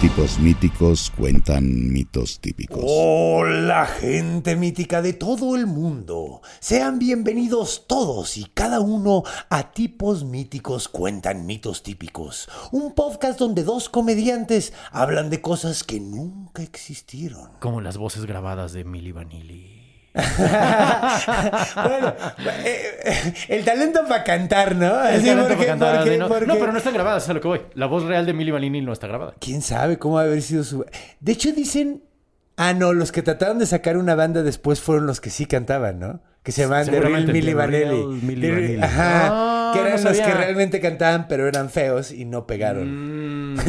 Tipos míticos cuentan mitos típicos. Hola gente mítica de todo el mundo. Sean bienvenidos todos y cada uno a Tipos Míticos Cuentan Mitos Típicos. Un podcast donde dos comediantes hablan de cosas que nunca existieron. Como las voces grabadas de Milli Vanilli. bueno, eh, eh, el talento para cantar, ¿no? El Así, talento porque- para cantar, porque- no, porque- no, pero no están grabadas, es a lo que voy. La voz real de Milli Vanilli no está grabada. ¿Quién sabe cómo va a haber sido su... De hecho dicen... Ah, no, los que trataron de sacar una banda después fueron los que sí cantaban, ¿no? Que se llamaban The Real. Milli Vanilli. Ajá. Ah, que eran no los que realmente cantaban, pero eran feos y no pegaron. Mm,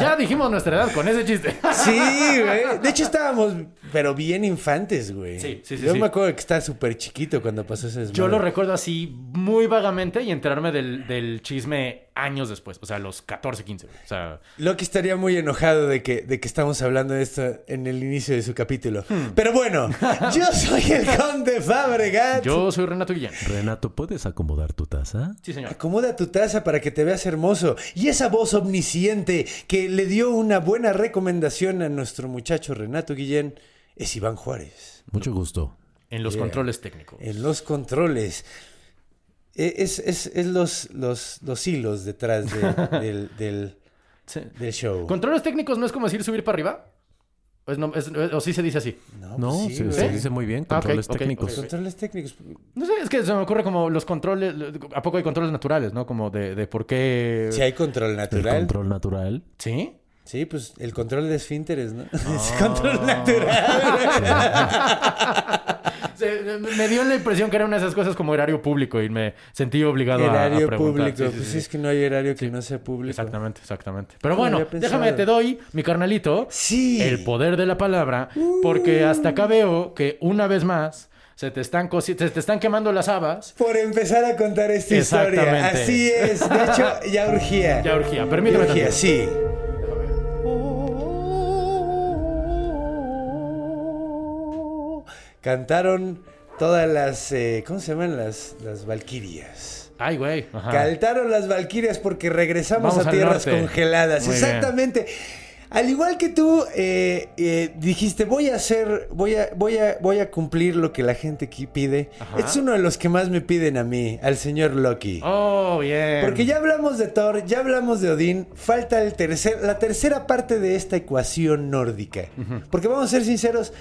ya dijimos nuestra edad con ese chiste. Sí, güey. De hecho estábamos, pero bien infantes, güey. Sí, sí, sí, Yo sí. me acuerdo que estaba súper chiquito cuando pasó ese Yo lo desmadre. recuerdo así muy vagamente y enterarme del, del chisme años después. O sea, a los 14, 15. O sea, Loki estaría muy enojado de que, de que estamos hablando de esto en el inicio de su capítulo. Hmm. Pero bueno, yo soy el conde Fabregat. yo soy Renato Guillén. Renato, ¿puedes acomodar tu taza? Sí, señor. Acomoda tu taza para que te veas hermoso. Y esa voz omnisciente que le dio una buena recomendación a nuestro muchacho Renato Guillén es Iván Juárez. Mucho gusto. En los Yeah. controles técnicos. En los controles. E- Es, es- es los, los, los hilos detrás de- del, del- Sí. del show. ¿Controles técnicos no es como decir subir para arriba? Pues no, es- o sí se dice así. No, No, pues sí, se, se dice muy bien. Ah, Controles técnicos. ok. Controles técnicos. No sé, es que se me ocurre como los controles. ¿A poco hay controles naturales, no? Como de, de por qué. Si hay control El natural. control natural. ¿Sí? Sí, pues el control de esfínteres, ¿no? Es control natural. Se- me dio la impresión que era una de esas cosas como horario público y me sentí obligado a- a, Erario preguntar. público. Sí, sí, pues sí. es que no hay horario que no sea público. Exactamente, exactamente. Pero No bueno, déjame, te doy, mi carnalito, Sí. el poder de la palabra, porque hasta acá veo que una vez más se te están, cosi- se te están quemando las habas. Por empezar a contar esta historia. Así es. De hecho, ya urgía. Ya urgía. Permíteme Ya urgía, sí. Cantaron todas las. eh, ¿Cómo se llaman? Las, las valquirias. Ay, güey. Ajá. Cantaron las valquirias porque regresamos Vamos a tierras norte. congeladas. Muy bien. Exactamente. Al igual que tú, eh, eh, dijiste, voy a hacer, voy a, voy a, voy a cumplir lo que la gente aquí pide. Ajá. Este es uno de los que más me piden a mí, al señor Loki. Oh, bien. Porque ya hablamos de Thor, ya hablamos de Odín, falta el tercer, la tercera parte de esta ecuación nórdica. Porque vamos a ser sinceros,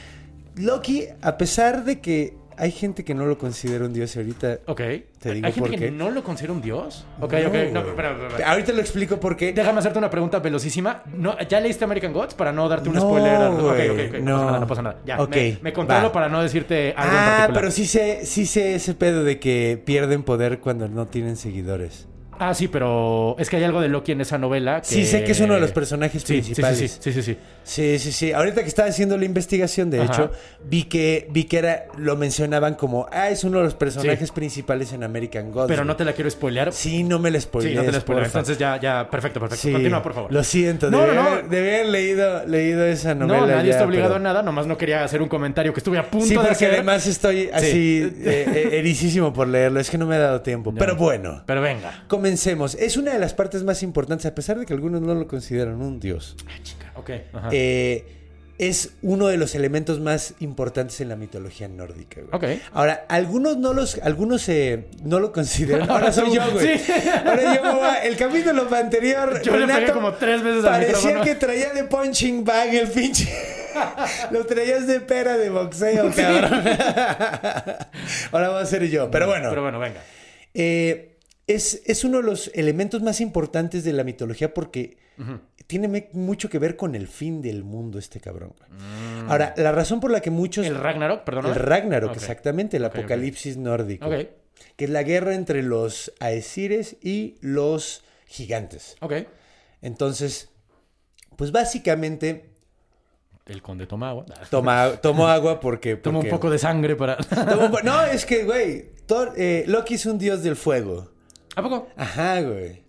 Loki, a pesar de que hay gente que no lo considera un dios y ahorita... Ok. Te digo ¿Hay gente que no lo considera un dios? Ok, No, ok. No, güey. espera, espera, espera. Ahorita lo explico por qué. Déjame hacerte una pregunta velocísima. No, ¿Ya leíste American Gods para no darte un No, spoiler? Ok, ok, ok. no. No pasa nada, no pasa nada. Ya, Ok, me, me controlo va. para no decirte algo en Ah, particular. pero sí sé, sí sé ese pedo de que pierden poder cuando no tienen seguidores. Ah, sí, pero es que hay algo de Loki en esa novela que... Sí sé que es uno de los personajes Sí, sí, principales. Sí, sí, sí, sí, sí. Sí, sí, sí. Ahorita que estaba haciendo la investigación, de Ajá. hecho, vi que, vi que era, lo mencionaban como, ah, es uno de los personajes principales en American Gods. Pero no te la quiero spoilear. Sí, no me la spoilees, Sí, no te la spoileo. porfa. Entonces ya, ya, perfecto, perfecto. Sí, Continúa, por favor. Lo siento, No, debí, no, no. debí haber leído, leído esa novela. No, nadie ya, está obligado pero- a nada, nomás no quería hacer un comentario que estuve a punto Sí, de porque hacer. además estoy así eh, eh, ericísimo por leerlo. Es que no me ha dado tiempo. Pero bueno. Pero venga. Comencemos. Es una de las partes más importantes, a pesar de que algunos no lo consideran un dios. Ok. Ajá. Eh, es uno de los elementos más importantes en la mitología nórdica, güey. Ok. Ahora, algunos no los, algunos eh, no lo consideran. Ahora soy yo, güey. Sí. Ahora yo, güey. El capítulo anterior, Yo le pegué Renato, como tres veces al Parecía micrófono. que traía de punching bag el pinche. lo traías de pera de boxeo, cabrón. Ahora va a ser yo. Pero bueno. Pero bueno, venga. Eh, es, es uno de los elementos más importantes de la mitología porque tiene mucho que ver con el fin del mundo este cabrón. güey. Ahora, la razón por la que muchos... Mm. El Ragnarok, perdón. el Ragnarok, Ok. exactamente, el apocalipsis nórdico. Ok. Que es la guerra entre los Aesires y los gigantes. Ok. Entonces, pues básicamente El conde toma agua. toma, tomó agua porque... Toma un porque- poco de sangre para... No, es que, güey, eh, Loki es un dios del fuego. ¿A poco? Ajá, güey.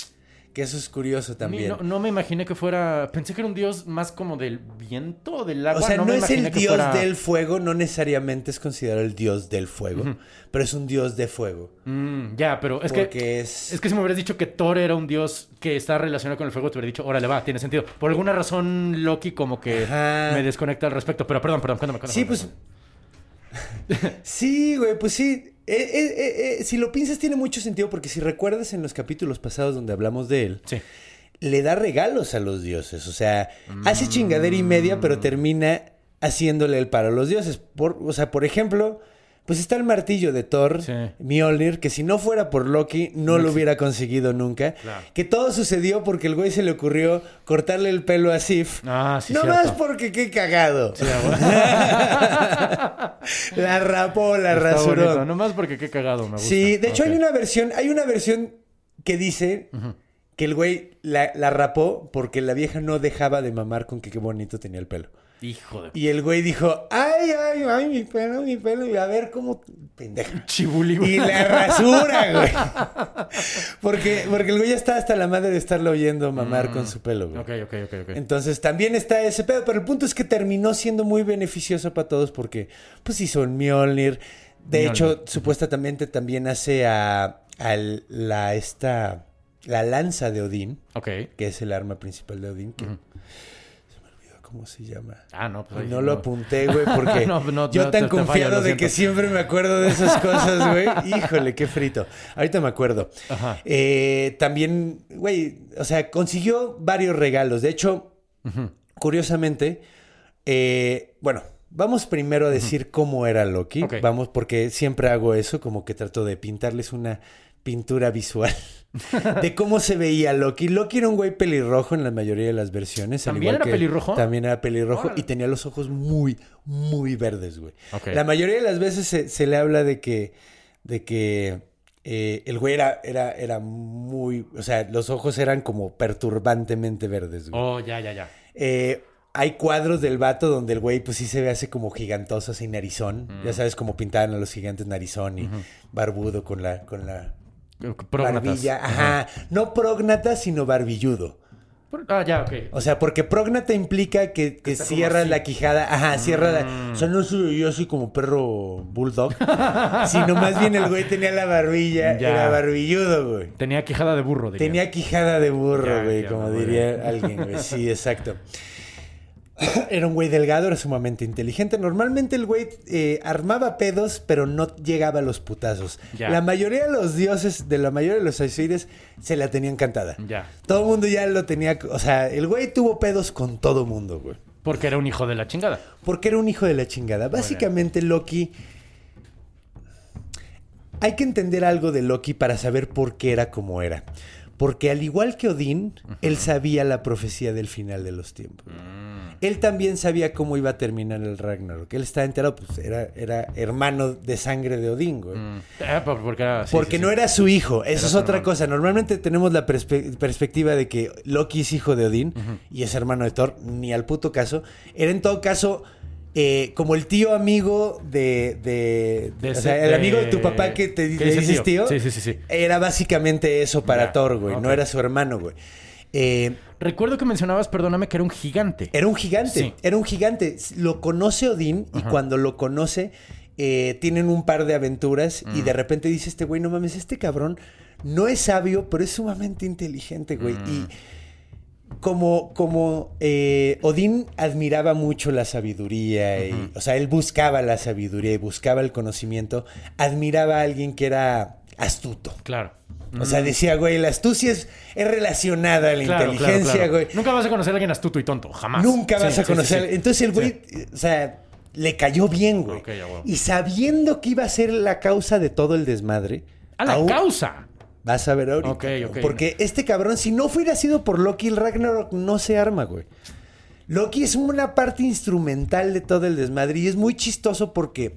Que eso es curioso también. No, no me imaginé que fuera... Pensé que era un dios más como del viento o del agua. o sea, no, me es el dios fuera- del fuego, no necesariamente es considerado el dios del fuego, pero es un dios de fuego. Mm, ya, pero es porque que... es... Es que si me hubieras dicho que Thor era un dios que está relacionado con el fuego, te hubiera dicho, órale, va, tiene sentido. Por alguna razón, Loki como que Ajá. me desconecta al respecto. Pero perdón, perdón, cuéntame, cuéntame. Sí, pues... sí, güey, pues sí. Eh, eh, eh, si lo piensas tiene mucho sentido porque si recuerdas en los capítulos pasados donde hablamos de él, Sí. le da regalos a los dioses. O sea, hace chingadera y media, pero termina haciéndole el paro a los dioses. Por, o sea, por ejemplo, pues está el martillo de Thor, Sí. Mjolnir, que si no fuera por Loki, no, lo hubiera conseguido nunca. Claro. Que todo sucedió porque el güey se le ocurrió cortarle el pelo a Sif. Ah, sí, No cierto. más porque qué cagado. Sí, a la rapó, la Está rasuró. bonito, Nomás porque qué cagado me gusta. Sí, de hecho hay una versión, hay una versión que dice que el güey la, la rapó porque la vieja no dejaba de mamar con que qué bonito tenía el pelo. Hijo de... Y el güey dijo, ay, ay, ay, mi pelo, mi pelo, y a ver cómo güey. Y la rasura, güey. Porque, porque el güey ya está hasta la madre de estarlo oyendo mamar con su pelo, güey. Ok, ok, ok, ok. Entonces también está ese pedo, pero el punto es que terminó siendo muy beneficioso para todos porque pues hizo un Mjolnir. De Mjolnir. hecho, supuestamente también hace a, a la esta la lanza de Odín, Ok. que es el arma principal de Odín, que cómo se llama. Ah, no, pues No sí, lo apunté, güey, porque No, no, yo no, tan te- te fallo, confiado de que siempre me acuerdo de esas cosas, güey. Híjole, qué frito. Ahorita me acuerdo. Ajá. Eh, también, güey, o sea, consiguió varios regalos. De hecho, curiosamente, eh, bueno, vamos primero a decir cómo era Loki. Ok. Vamos, porque siempre hago eso, como que trato de pintarles una pintura visual de cómo se veía Loki. Loki era un güey pelirrojo en la mayoría de las versiones. al ¿También era que- pelirrojo? También era pelirrojo Órale. y tenía los ojos muy, muy verdes, güey. La mayoría de las veces se, se le habla de que, de que eh, el güey era, era, era muy, o sea, los ojos eran como perturbantemente verdes, güey. Oh, ya, ya, ya. Eh, hay cuadros del vato donde el güey pues sí se ve así como gigantoso, así narizón. Mm. Ya sabes cómo pintaban a los gigantes narizón y barbudo con la, con la Prógnatas. barbilla. Ajá. No prógnata, sino barbilludo. Ah, ya, ok. O sea, porque prógnata implica que, que. Mm. la quijada. Ajá, cierra la. O sea, no soy yo soy como perro bulldog. sino más bien el güey tenía la barbilla. Ya. Era barbilludo, güey. Tenía quijada de burro, diría. Tenía quijada de burro, Ya, güey, ya, como diría alguien, güey. Sí, exacto. Era un güey delgado, era sumamente inteligente. Normalmente el güey eh, armaba pedos, pero no llegaba a los putazos. Ya. La mayoría de los dioses, de la mayoría de los Aesires, se la tenían cantada. Ya. Todo el mundo ya lo tenía. O sea, el güey tuvo pedos con todo mundo, güey. Porque era un hijo de la chingada. Porque era un hijo de la chingada. Básicamente, Loki. Hay que entender algo de Loki para saber por qué era como era. Porque al igual que Odín, él sabía la profecía del final de los tiempos. Él también sabía cómo iba a terminar el Ragnarok. Él estaba enterado, pues era, era hermano de sangre de Odín, güey. Ah, por- porque era- sí, Porque sí, no sí. era su hijo, eso Era es otra hermano. cosa. Normalmente tenemos la perspe- perspectiva de que Loki es hijo de Odín y es hermano de Thor, ni al puto caso. Era en todo caso eh, como el tío amigo de. de- De o sea, el de- amigo de tu papá que te ¿Qué le dice dices tío. Sí, sí, sí, sí. Era básicamente eso para Thor, güey. No era su hermano, güey. Eh, Recuerdo que mencionabas, perdóname, que era un gigante. era un gigante, Sí. era un gigante. Lo conoce Odín y cuando lo conoce eh, tienen un par de aventuras y Mm. de repente dice este güey, no mames, este cabrón no es sabio, pero es sumamente inteligente, güey. Mm. Y como, como eh, Odín admiraba mucho la sabiduría, y, o sea, él buscaba la sabiduría y buscaba el conocimiento, admiraba a alguien que era astuto. Claro. O sea, decía, güey, la astucia es, es relacionada a la Claro, inteligencia, claro, claro. güey. Nunca vas a conocer a alguien astuto y tonto, jamás. Nunca vas a sí, conocer. sí. Entonces el güey, o sea, le cayó bien, güey. Ok, ya, huevo. Y sabiendo que iba a ser la causa de todo el desmadre. A la aún- causa. Vas a ver ahorita. Ok, cabrón. ok. Porque este cabrón, si no fuera sido por Loki, el Ragnarok no se arma, güey. Loki es una parte instrumental de todo el desmadre y es muy chistoso porque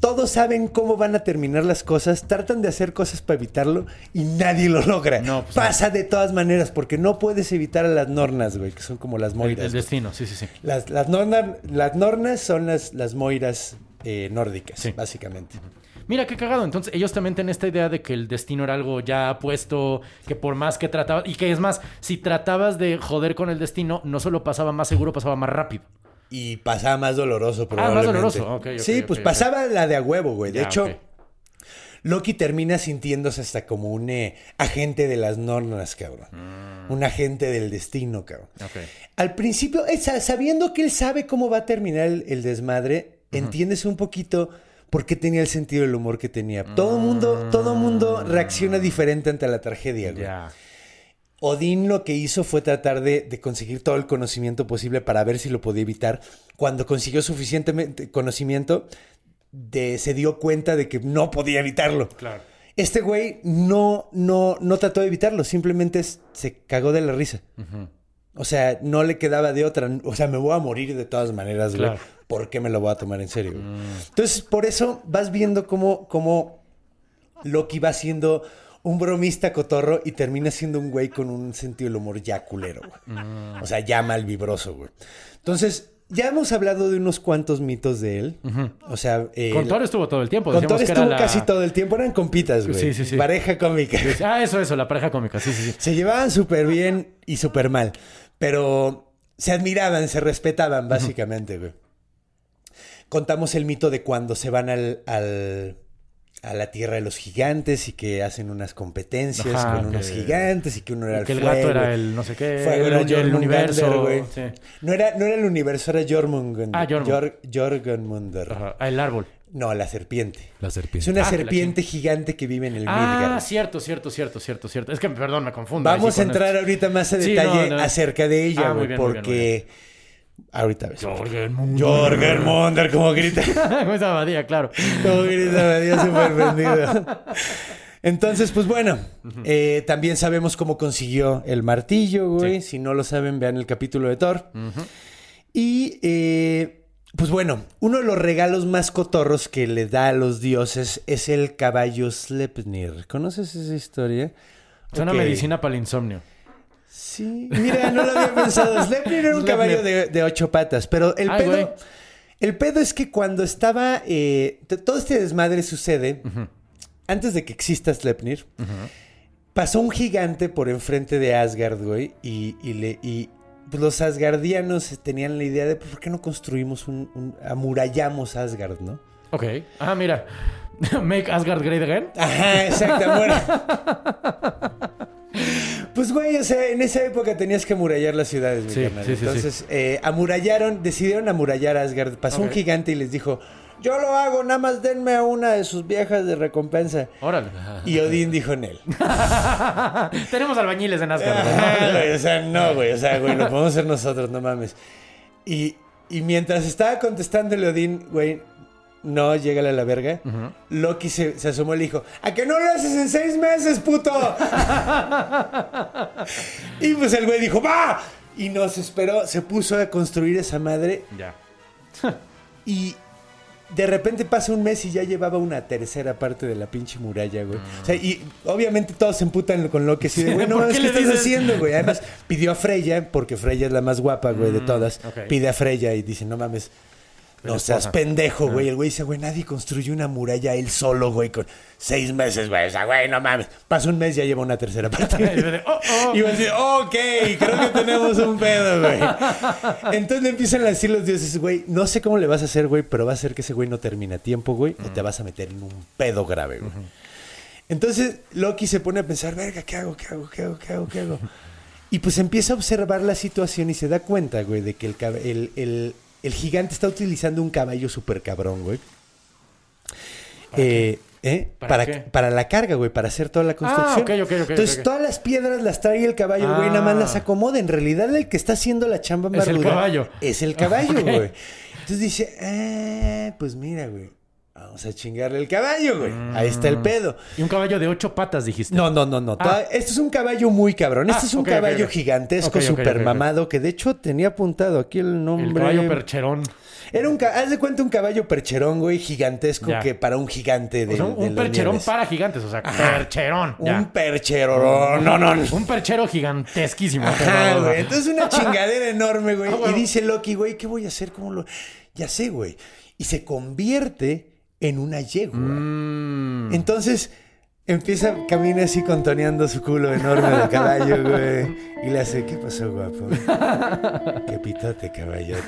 todos saben cómo van a terminar las cosas, tratan de hacer cosas para evitarlo y nadie lo logra. No, pues Pasa de todas maneras porque no puedes evitar a las nornas, güey, que son como las moiras. el destino, sí, sí, sí. Las, las, nornas, las nornas son las, las moiras eh, nórdicas, Sí. básicamente. Mira, qué cagado. Entonces, ellos también tienen esta idea de que el destino era algo ya puesto, que por más que tratabas... Y que es más, si tratabas de joder con el destino, no solo pasaba más seguro, pasaba más rápido. Y pasaba más doloroso, Ah, más probablemente. doloroso. Ok, ok, sí, pues pasaba la de a huevo, güey. De hecho, ok. Loki termina sintiéndose hasta como un eh, agente de las nornas, cabrón. Un agente del destino, cabrón. Mm. Al principio, eh, sa- sabiendo que él sabe cómo va a terminar el, el desmadre, entiendes un poquito por qué tenía el sentido del humor que tenía. Todo mundo, todo mundo reacciona diferente ante la tragedia, güey. Ya. Odín lo que hizo fue tratar de, de conseguir todo el conocimiento posible para ver si lo podía evitar. Cuando consiguió suficientemente conocimiento, de- se dio cuenta de que no podía evitarlo. Claro. Este güey no, no, no trató de evitarlo, simplemente se cagó de la risa. O sea, no le quedaba de otra. O sea, me voy a morir de todas maneras, güey. Claro. ¿Por qué me lo voy a tomar en serio? güey? Entonces, por eso vas viendo cómo, cómo Loki va siendo un bromista cotorro y termina siendo un güey con un sentido del humor ya culero, güey. O sea, ya mal vibroso, güey. Entonces, ya hemos hablado de unos cuantos mitos de él. O sea, eh, Con Thor estuvo todo el tiempo. con Thor estuvo la- casi todo el tiempo. Eran compitas, güey. Sí, sí, sí. Pareja cómica. Ah, eso, eso, la pareja cómica. Sí, sí, sí. Se llevaban súper bien y súper mal. Pero se admiraban, se respetaban, básicamente, güey. Contamos el mito de cuando se van al, al- a la tierra de los gigantes y que hacen unas competencias Ajá, con unos gigantes y que uno era Y el que el fuego. gato era el no sé qué. Fuego el, era el universo. güey. sí. No era, no era el universo, era Jormungandr. Ah, Jormung. Jor- Jormungandr. Ajá, ah, el árbol. No, la serpiente. La Es serpiente. una Ah, serpiente gigante que vive en el Ah, Midgard. cierto, cierto, cierto, cierto, cierto. Es que, perdón, me confundo. Vamos a entrar esto. ahorita más a Sí, detalle no, no. acerca de ella, Ah, muy güey, bien, muy bien, muy porque ahorita ves. Jorgenmunder. Jorgermunder, como grita, Con esa abadía, claro. como grita, dio súper vendido. Entonces, pues bueno, eh, también sabemos cómo consiguió el martillo, güey. Si no lo saben, vean el capítulo de Thor. Y, eh, pues bueno, uno de los regalos más cotorros que le da a los dioses es el caballo Sleipnir. ¿Conoces esa historia? Es una medicina para el insomnio. Sí, mira, no lo había pensado. Sleipnir era un caballo de, de ocho patas, pero el Ay, pedo, güey. el pedo es que cuando estaba, eh, todo este desmadre sucede antes de que exista Sleipnir. Pasó un gigante por enfrente de Asgard, güey, y, y le, y los asgardianos tenían la idea de pues, por qué no construimos un, un- amurallamos Asgard, ¿no? Ok. Ah, mira. Make Asgard great again. Ajá, exacto. Pues, güey, o sea, en esa época tenías que amurallar las ciudades, mi Sí, carnal. sí, sí, Entonces, eh, amurallaron, decidieron amurallar Asgard. Pasó un gigante y les dijo, yo lo hago, nada más denme a una de sus viejas de recompensa. Órale. Y Odín dijo en él. Tenemos albañiles en Asgard. O sea, no, güey, o sea, güey, lo podemos hacer nosotros, no mames. Y, y mientras estaba contestándole Odín, güey, no, llégale a la verga. Loki se, se asomó y le dijo, ¿a que no lo haces en seis meses, puto? y pues el güey dijo, ¡va! Y nos esperó, se puso a construir esa madre Ya. y de repente pasa un mes y ya llevaba una tercera parte de la pinche muralla, güey. O sea, y obviamente todos se emputan con Loki así de, güey, no ¿por mames, qué ¿qué le estás dices? haciendo, güey? Además, pidió a Freya, porque Freya es la más guapa, güey, de todas. ok. Pide a Freya y dice, no mames, no seas pendejo, güey. El güey dice, güey, nadie construyó una muralla él solo, güey, con seis meses, güey. O sea, güey, no mames. Pasa un mes y ya lleva una tercera parte. Oh, oh. Y va a decir, ok, creo que tenemos un pedo, güey. Entonces le empiezan a decir los dioses, güey, no sé cómo le vas a hacer, güey, pero va a ser que ese güey no termina a tiempo, güey, o te vas a meter en un pedo grave, güey. Entonces Loki se pone a pensar, verga, ¿qué hago? ¿Qué hago? ¿Qué hago? ¿Qué hago? ¿Qué hago? Y pues empieza a observar la situación y se da cuenta, güey, de que el, el, el- el gigante está utilizando un caballo súper cabrón, güey. Eh, ¿eh? ¿Para ¿Para, qué? para la carga, güey, para hacer toda la construcción. ok, ok, ok, Entonces, todas las piedras las trae el caballo, güey, nada más Ah. las acomoda. En realidad, el que está haciendo la chamba más Es el caballo. Es el caballo, Ok. güey. Entonces dice, ah, pues mira, güey, vamos a chingarle el caballo, güey. Ahí está Mm. el pedo. Y un caballo de ocho patas, dijiste. No, no, no, no. Toda- Este es un caballo muy cabrón. Este Ah, es un caballo gigantesco, Ok, ok, súper ok, ok. mamado, que de hecho tenía apuntado aquí el nombre. El caballo percherón. Era un, haz de cuenta un caballo percherón, güey, gigantesco Ya. que para un gigante de, O sea, un, de un los percherón nieves. para gigantes, o sea, percherón. ya. Un percherón. No, no, no. Un perchero gigantesquísimo. Ajá, güey. Entonces una chingadera enorme, güey. Ah, bueno. Y dice Loki, güey, ¿qué voy a hacer? ¿Cómo lo...? Ya sé, güey. Y se convierte en una yegua. Mm. Entonces empieza, camina así contoneando su culo enorme del caballo, güey. Y le hace, ¿qué pasó, guapo? Qué pitote, caballote.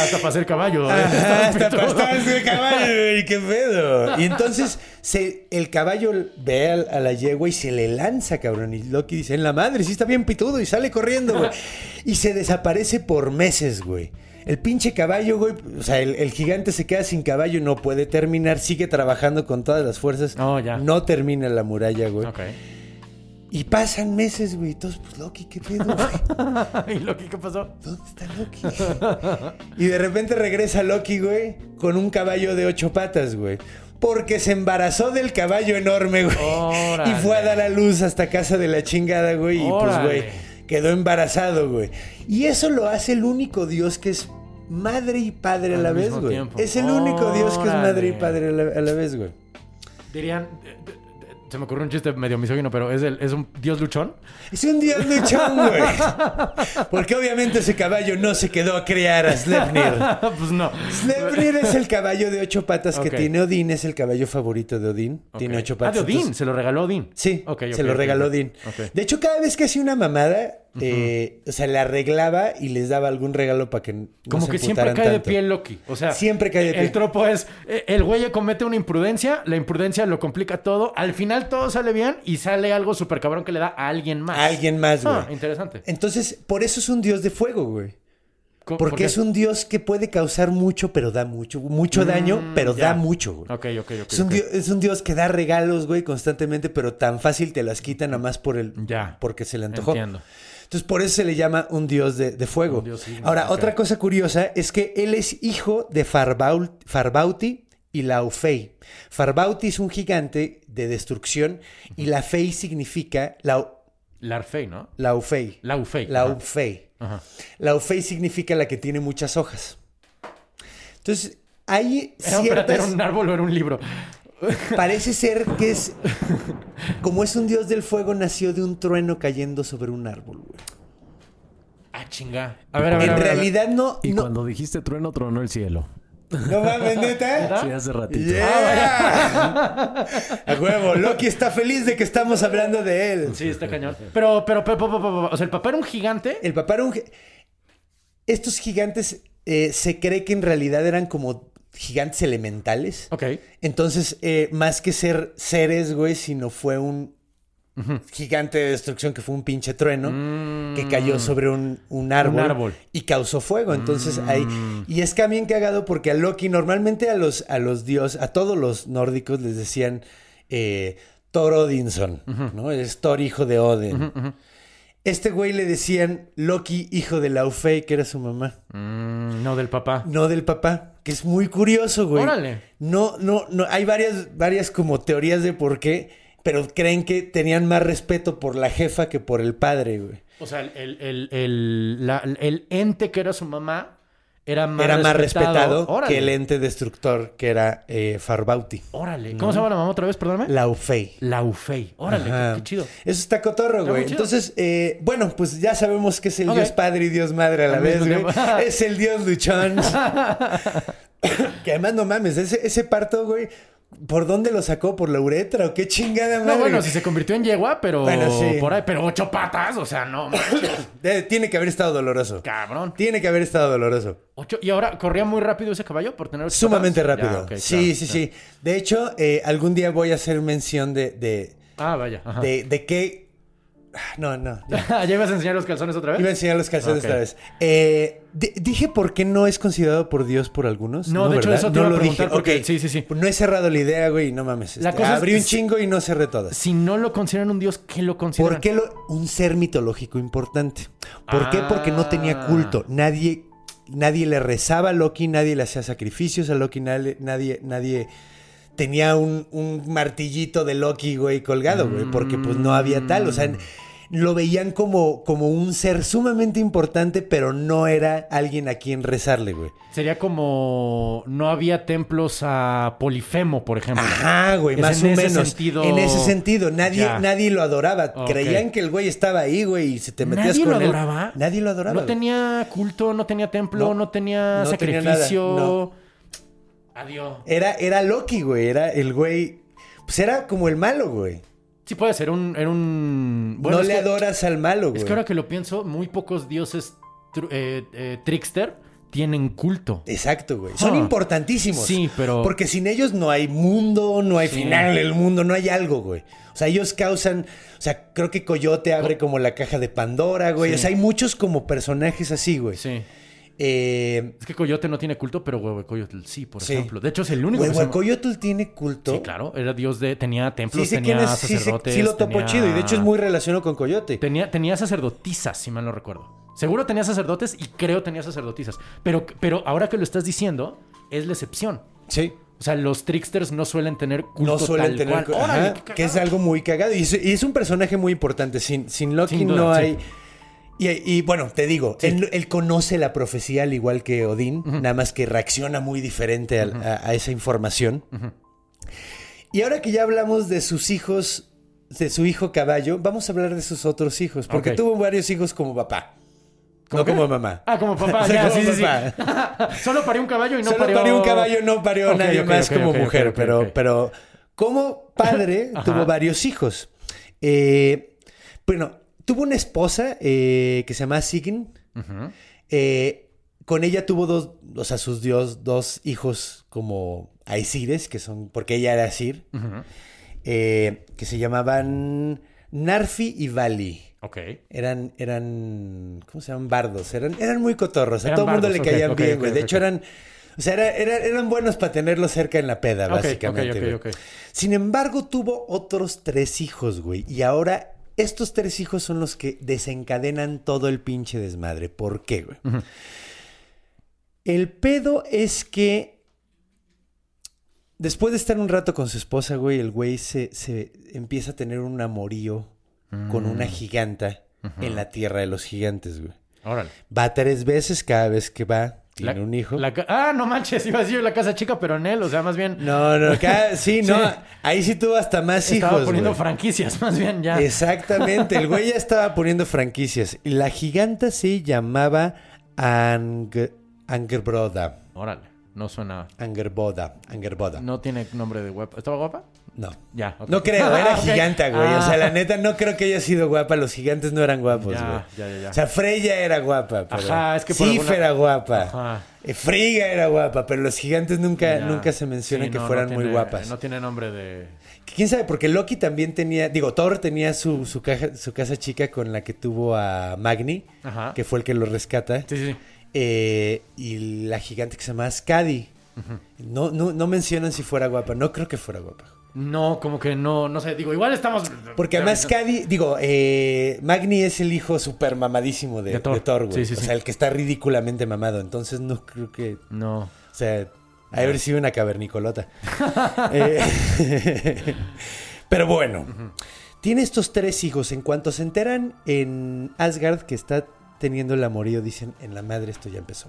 Hasta para ser caballo. ¿eh? Ajá, hasta pastarse el caballo, güey, qué pedo. Y entonces se, el caballo ve a, a la yegua y se le lanza, cabrón. Y Loki dice, en la madre, sí está bien pitudo. Y sale corriendo, güey. Y se desaparece por meses, güey. El pinche caballo, güey, o sea, el, el gigante se queda sin caballo, no puede terminar, sigue trabajando con todas las fuerzas. Oh, ya. No termina la muralla, güey. Ok. Y pasan meses, güey. Entonces, pues, Loki, ¿qué pedo, güey? ¿Y Loki qué pasó? ¿Dónde está Loki? y de repente regresa Loki, güey, con un caballo de ocho patas, güey. Porque se embarazó del caballo enorme, güey. Órale. Y fue a dar a luz hasta casa de la chingada, güey. Y pues, güey, quedó embarazado, güey. Y eso lo hace el único dios que es madre y padre a la vez, güey. tiempo. Es el único dios que es madre y padre a la, a la vez, güey. Dirían. Se me ocurrió un chiste medio misógino, pero ¿es, el, es un dios luchón? Es un dios luchón, güey. Porque obviamente ese caballo no se quedó a criar a Sleipnir. pues no. Sleipnir es el caballo de ocho patas que tiene Odín, es el caballo favorito de Odín. Tiene ocho Ah, patas. de Odín. entonces- Se lo regaló Odín. Sí, Ok, ok, se lo regaló. Odín. De hecho, cada vez que hacía una mamada, eh, o sea, le arreglaba y les daba algún regalo para que no Como se que siempre cae de pie Loki. O sea, Siempre cae de pie. El tropo es: eh, el güey comete una imprudencia, la imprudencia lo complica todo. Al final todo sale bien y sale algo súper cabrón que le da a alguien más. A alguien más, güey. Ah, interesante. Entonces, por eso es un dios de fuego, güey. Porque es un dios que puede causar mucho, pero da mucho. Mucho daño, pero Mm, ya. da mucho, güey. Ok, ok, ok. Es un, dios, es un dios que da regalos, güey, constantemente, pero tan fácil te las quita nada más por el, Ya. porque se le antojó. Entiendo. Entonces, por eso se le llama un dios de, de fuego. Un dios signo, Ahora, otra cosa curiosa es que él es hijo de Farbaul- Farbauti y Laufey. Farbauti es un gigante de destrucción y Laufey significa... Lau- Larfey, ¿no? Laufey. Laufey. Laufey. Ajá. Laufey significa la que tiene muchas hojas. Entonces, hay ciertas... ¿era un árbol o era un libro? Parece ser que es... Como es un dios del fuego, nació de un trueno cayendo sobre un árbol, güey. Ah, chinga. A ver, a ver. En a ver, a ver. realidad no... Y no, cuando dijiste trueno, tronó el cielo. no mames, neta. Sí, hace ratito. Yeah. A huevo, Loki está feliz de que estamos hablando de él. Sí, está cañón. Pero, pero, pero, pero, pero, pero, o sea, el papá era un gigante. El papá era un... Estos gigantes eh, se cree que en realidad eran como gigantes elementales. Ok. Entonces, eh, más que ser seres, güey, sino fue un gigante de destrucción que fue un pinche trueno que cayó sobre un, un árbol, Mm. árbol. y causó fuego. Entonces ahí. Y es que bien cagado porque a Loki, normalmente a los, a los dios, a todos los nórdicos les decían eh, Thor Odinson, ¿no? Es Thor, hijo de Odin. Este güey le decían Loki, hijo de Laufey, que era su mamá. Mm, no, del papá. No del papá, que es muy curioso, güey. Órale. No, no, no, hay varias, varias como teorías de por qué, pero creen que tenían más respeto por la jefa que por el padre, güey. O sea, el, el, el, la- el ente que era su mamá era más Era más respetado que el ente destructor que era eh, Farbauti. Órale. ¿Cómo se llama la mamá otra vez? Perdóname. Laufey. Laufey. Órale, qué, qué chido. Eso está cotorro, güey. Entonces, eh, bueno, pues ya sabemos que es el. Dios Padre y Dios Madre a la vez, güey. es el Dios luchón. que además, no mames, ese, ese parto, güey, ¿por dónde lo sacó? ¿Por la uretra o qué chingada madre? No, bueno, si se convirtió en yegua, pero Bueno, sí. por ahí, pero ocho patas, o sea, no tiene que haber estado doloroso. cabrón. Tiene que haber estado doloroso. Ocho, y ahora corría muy rápido ese caballo por tener ocho Sumamente patas? rápido. Ya, sí, claro, sí, claro. sí. De hecho, eh, algún día voy a hacer mención de, de, Ah, vaya. ajá. de, de qué No, no. ya. ¿Ya ibas a enseñar los calzones otra vez? Iba a enseñar los calzones esta vez. Eh, di- dije por qué no es considerado por Dios por algunos. No, de hecho, eso te iba a lo preguntar dije. porque- Ok. sí, sí, sí. No he cerrado la idea, güey, no mames. La Este, cosa es- abrí un chingo y no cerré todas. Si no lo consideran un dios, ¿qué lo consideran? ¿Por qué lo- un ser mitológico importante? ¿Por qué? Porque no tenía Ah. culto. Nadie, nadie le rezaba a Loki, nadie le hacía sacrificios a Loki, nadie, nadie, nadie tenía un, un martillito de Loki, güey, colgado, güey, porque pues no había tal. O sea, Mm. lo veían como, como un ser sumamente importante, pero no era alguien a quien rezarle, güey. Sería como no había templos a Polifemo, por ejemplo. Ajá, güey, Es más en o ese menos. sentido- En ese sentido, nadie, Ya. nadie lo adoraba. Creían que el güey estaba ahí, güey, y se te metías ¿Nadie con lo él. adoraba? Nadie lo adoraba. No güey. tenía culto, no tenía templo, No, no, tenía no tenía sacrificio. nada, no. Adiós. Era, era Loki, güey. Era el güey. Pues era como el malo, güey. Sí puede ser un... Era un bueno, no le que- adoras al malo, güey. Es que ahora que lo pienso, muy pocos dioses eh, eh, trickster tienen culto. Exacto, güey. Son Ah. importantísimos. Sí, pero- Porque sin ellos no hay mundo, no hay Sí. final del mundo, no hay algo, güey. O sea, ellos causan. O sea, creo que Coyote abre como la caja de Pandora, güey. Sí. O sea, hay muchos como personajes así, güey. Sí. Eh. Es que Coyote no tiene culto, pero Huehuecoyotl sí, por Sí. ejemplo. De hecho, es el único. Huehuecoyotl tiene culto. Sí, claro. Era dios de... Tenía templos, tenía es. Sí, sacerdotes. sí lo topo tenía- chido. Y de hecho es muy relacionado con Coyote. Tenía, tenía sacerdotisas, si mal no recuerdo. Seguro tenía sacerdotes y creo tenía sacerdotisas. Pero, pero ahora que lo estás diciendo, es la excepción. Sí. O sea, los tricksters no suelen tener culto No suelen tal tener. cual. Ajá, que es algo muy cagado. Y es, y es un personaje muy importante. Sin, sin Loki Sin duda, no sí. Y, y, bueno, te digo, él, él conoce la profecía al igual que Odín, nada más que reacciona muy diferente a, a esa información. Y ahora que ya hablamos de sus hijos, de su hijo caballo, vamos a hablar de sus otros hijos, porque tuvo varios hijos como papá, no qué? como mamá. Ah, como papá, O sea, ya, como sí, papá. sí. Solo parió un caballo y no Solo parió... parió un caballo, no parió nadie más como mujer, pero, pero como padre tuvo varios hijos. Eh, bueno, tuvo una esposa eh, que se llama Sigyn. Eh, con ella tuvo dos, o sea, sus dios, dos hijos como Aesires, que son, porque ella era Asir, eh, que se llamaban Narfi y Vali. Ok. Eran, eran, ¿cómo se llaman? Bardos. Eran, eran muy cotorros. A todo el mundo le caían bien, güey. De hecho, eran, o sea, era- era- eran buenos para tenerlos cerca en la peda, básicamente. ok, ok, güey. ok. Sin embargo, tuvo otros tres hijos, güey. Y ahora, estos tres hijos son los que desencadenan todo el pinche desmadre. ¿Por qué, güey? El pedo es que después de estar un rato con su esposa, güey, el güey se, se empieza a tener un amorío con Mm. una giganta en la tierra de los gigantes, güey. Órale. Va tres veces cada vez que va, tiene La- un hijo. la ah, no manches, iba a decir la casa chica, pero en él, o sea, más bien... No, no, cada- sí, no, Sí. ahí sí tuvo hasta más Estaba hijos. poniendo güey. franquicias, más bien ya. Exactamente, el güey ya estaba poniendo franquicias. Y la giganta se llamaba Ang Angerbroda. Órale, no suena... Angerboda, Angerboda. No. No tiene nombre de guapa. ¿Estaba guapa? No, Ya. ok. creo, era Ok. giganta, güey. O sea, Ah. la neta no creo que haya sido guapa. Los gigantes no eran guapos, Ya, güey. ya, ya, ya. O sea, Freya era guapa. Pero Ajá, es que por alguna- era guapa. Ajá. Eh, Frigga era guapa, pero los gigantes nunca, Ya. nunca se menciona Sí, que no, fueran no muy guapas. No tiene nombre de... ¿Quién sabe? Porque Loki también tenía, digo, Thor tenía su, su, caja- su casa chica con la que tuvo a Magni, Ajá. que fue el que lo rescata. Sí, sí, sí. Eh, y la gigante que se llama Skadi. no, no, no mencionan si fuera guapa. No creo que fuera guapa. No, como que no, no sé. Digo, igual estamos... Porque además Skadi, digo, eh, Magni es el hijo súper mamadísimo de, De Thor. de Thor, güey. Sí, sí, o sí. sea, el que está ridículamente mamado. Entonces no creo que... No. O sea, de haber sido una cavernicolota. Eh, pero bueno, tiene estos tres hijos. En cuanto se enteran en Asgard que está teniendo el amorío, dicen, en la madre esto ya empezó.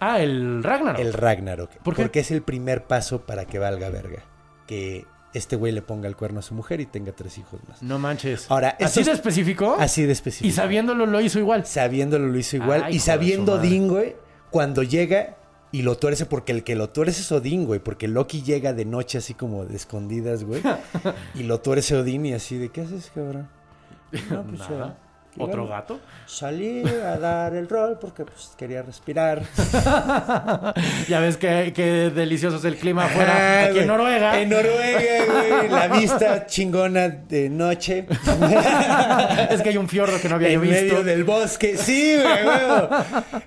Ah, el Ragnarok. El Ragnarok. ¿Por qué? Porque es el primer paso para que valga verga. Que este güey le ponga el cuerno a su mujer y tenga tres hijos más. No manches. Ahora, ¿Así de específico? Así de específico. Y sabiéndolo lo hizo igual. Sabiéndolo lo hizo igual. Ay, y sabiendo. Odín, güey, cuando llega y lo tuerce, porque el que lo tuerce es Odín, güey. Porque Loki llega de noche así como de escondidas, güey. y lo tuerce Odín y así de, ¿qué haces, cabrón? No, pues Nada. ¿Otro bueno, gato? Salí a dar el rol porque pues, quería respirar. ya ves que, que delicioso es el clima afuera, aquí güey. en Noruega. En Noruega, güey. La vista chingona de noche. es que hay un fiordo que no había yo en visto. medio del bosque. Sí, güey, huevo.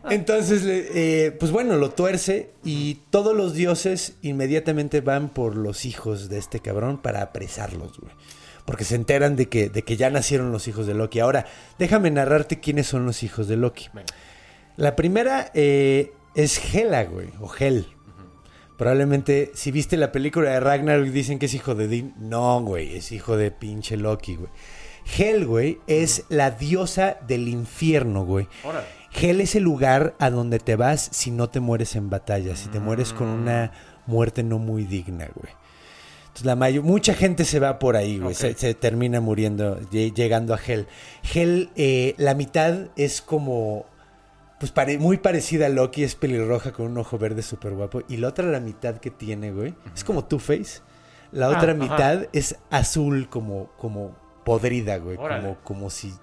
Entonces, eh, pues bueno, lo tuerce y todos los dioses inmediatamente van por los hijos de este cabrón para apresarlos, güey. Porque se enteran de que, de que ya nacieron los hijos de Loki. Ahora, déjame narrarte quiénes son los hijos de Loki. Venga. La primera eh, es Hela, güey, o Hel. Probablemente, si viste la película de Ragnarok, dicen que es hijo de Din. No, güey, es hijo de pinche Loki, güey. Hel, güey, es la diosa del infierno, güey. Órale. Hel es el lugar a donde te vas si no te mueres en batalla, si te mueres con una muerte no muy digna, güey. Entonces, la mayo- mucha gente se va por ahí, güey. Se, se termina muriendo, lle- llegando a Hel. Hel, eh, la mitad es como. Pues pare- muy parecida a Loki, es pelirroja con un ojo verde súper guapo. Y la otra, la mitad que tiene, güey, es como Two-Face. La Ah, otra ajá. mitad es azul, como, como podrida, güey. Órale. Como, como si.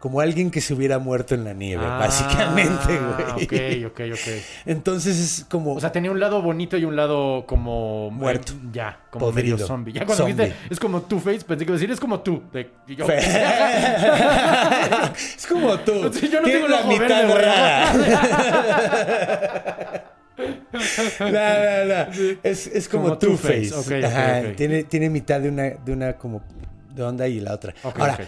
Como alguien que se hubiera muerto en la nieve, Ah, básicamente, güey. Ok, ok, ok. Entonces es como. O sea, tenía un lado bonito y un lado como... Muerto. Ya, como Podrido. medio zombie. Ya cuando Zombie. viste, es como Two-Face, pensé que iba a decir, es como tú. De, yo, es como tú. Sí, yo no tengo la mitad verde, rara. No, no, no. Es, es como, Como Two-Face. Two-Face. Ok, ok, Ajá, ok. Tiene, tiene mitad de una, de una como de onda y la otra. Ahora.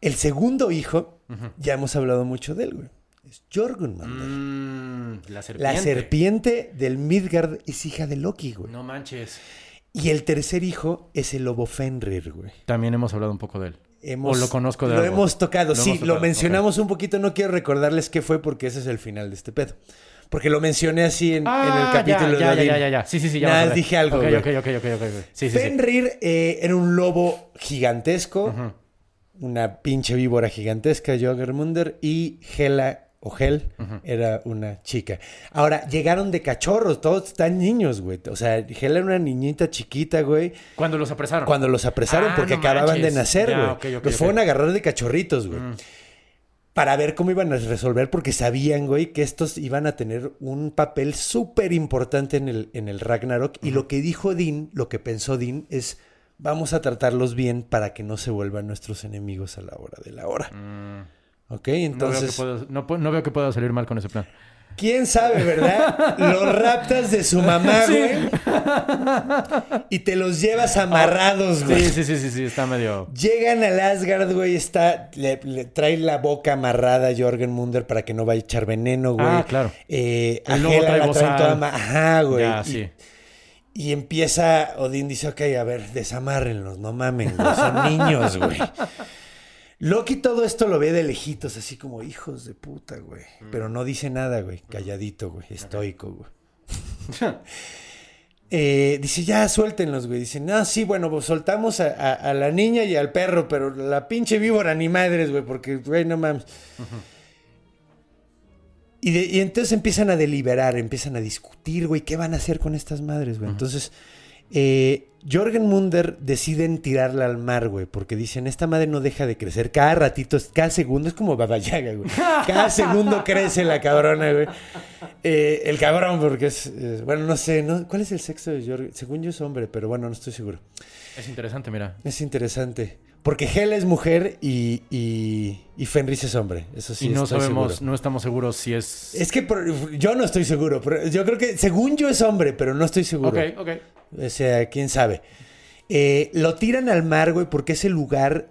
El segundo hijo, ya hemos hablado mucho de él, güey. Es Jorgunmander. Mm, la serpiente. La serpiente del Midgard es hija de Loki, güey. No manches. Y el tercer hijo es el lobo Fenrir, güey. También hemos hablado un poco de él. Hemos- o lo conozco de Lo algo. hemos tocado, Lo sí, hemos lo mencionamos un poquito. No quiero recordarles qué fue porque ese es el final de este pedo. Porque lo mencioné así en, en el Ah, capítulo ya, de ya, ya, ya, ya. Sí, sí, sí. Ya Nada, dije algo, Ok, güey. ok, ok, ok, ok, ok. Sí, sí, sí. Fenrir eh, era un lobo gigantesco, una pinche víbora gigantesca, Jörmungandr, y Hela o Hel era una chica. Ahora, llegaron de cachorros, todos están niños, güey. O sea, Hela era una niñita chiquita, güey. Cuando los apresaron. Cuando los apresaron Ah, porque no acababan manches. de nacer, Ya, güey. ok, ok, los fueron a agarrar de cachorritos, güey. Para ver cómo iban a resolver, porque sabían, güey, que estos iban a tener un papel súper importante en el, en el Ragnarok. Y lo que dijo Din, lo que pensó Din, es vamos a tratarlos bien para que no se vuelvan nuestros enemigos a la hora de la hora. Ok, Mm. No veo, que entonces, no, veo que pueda salir mal con ese plan. quién sabe, ¿verdad? los raptas de su mamá, Sí. güey. Y te los llevas amarrados, güey. Sí, sí, sí, sí, sí, está medio... Llegan al Asgard, güey, está, le, le trae la boca amarrada a Jorgen Munder para que no vaya a echar veneno, güey. Ah, claro. Eh, a Hela trae la bozal. toda Ajá, güey. Ya, y, sí. Y empieza, Odín dice, ok, a ver, desamárrenlos, no mamen, son niños, güey. Loki todo esto lo ve de lejitos, así como hijos de puta, güey. Pero no dice nada, güey, calladito, güey, estoico, güey. Eh, dice, ya suéltenlos, güey. Dice, no, sí, bueno, pues soltamos a, a- a la niña y al perro, pero la pinche víbora ni madres, güey, porque, güey, no mames. Y, de- y entonces empiezan a deliberar, empiezan a discutir, güey, ¿qué van a hacer con estas madres, güey? Entonces, eh, Jorgen Munder deciden tirarla al mar, güey, porque dicen, esta madre no deja de crecer. Cada ratito, cada segundo, es como Baba Yaga, güey. Cada segundo crece la cabrona, güey. Eh, el cabrón, porque es, eh, bueno, no sé, ¿no? ¿cuál es el sexo de Jorgen? Según yo es hombre, pero bueno, no estoy seguro. Es interesante, mira. Es interesante. Porque Hela es mujer y, y, y Fenris es hombre. Eso sí, y no estoy sabemos, seguro. no estamos seguros si es... Es que por- yo no estoy seguro, pero yo creo que según yo es hombre, pero no estoy seguro. Ok, ok. O sea, quién sabe. Eh, lo tiran al mar, güey, porque es el lugar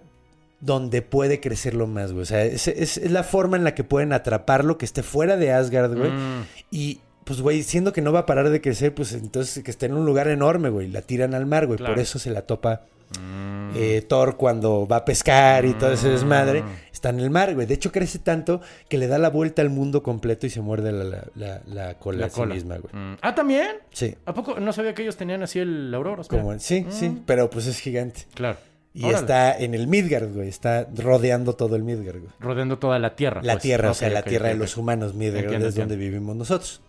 donde puede crecerlo más, güey. O sea, es, es- es la forma en la que pueden atraparlo, que esté fuera de Asgard, güey. Mm. Y, pues, güey, siendo que no va a parar de crecer, pues entonces que esté en un lugar enorme, güey. La tiran al mar, güey. Claro. Por eso se la topa Mm. eh, Thor cuando va a pescar y todo ese desmadre. Está en el mar, güey. De hecho, crece tanto que le da la vuelta al mundo completo y se muerde la, la- la- la cola La a sí cola. misma, güey. Mm. Ah, ¿también? Sí. ¿A poco no sabía que ellos tenían así el aurora? Como, sí, sí, pero pues es gigante. Claro. Y Órale. está en el Midgard, güey. Está rodeando todo el Midgard, güey. Rodeando toda la tierra. La pues. tierra, o sea, la tierra de los humanos, Midgard, Entiendo, es donde vivimos nosotros.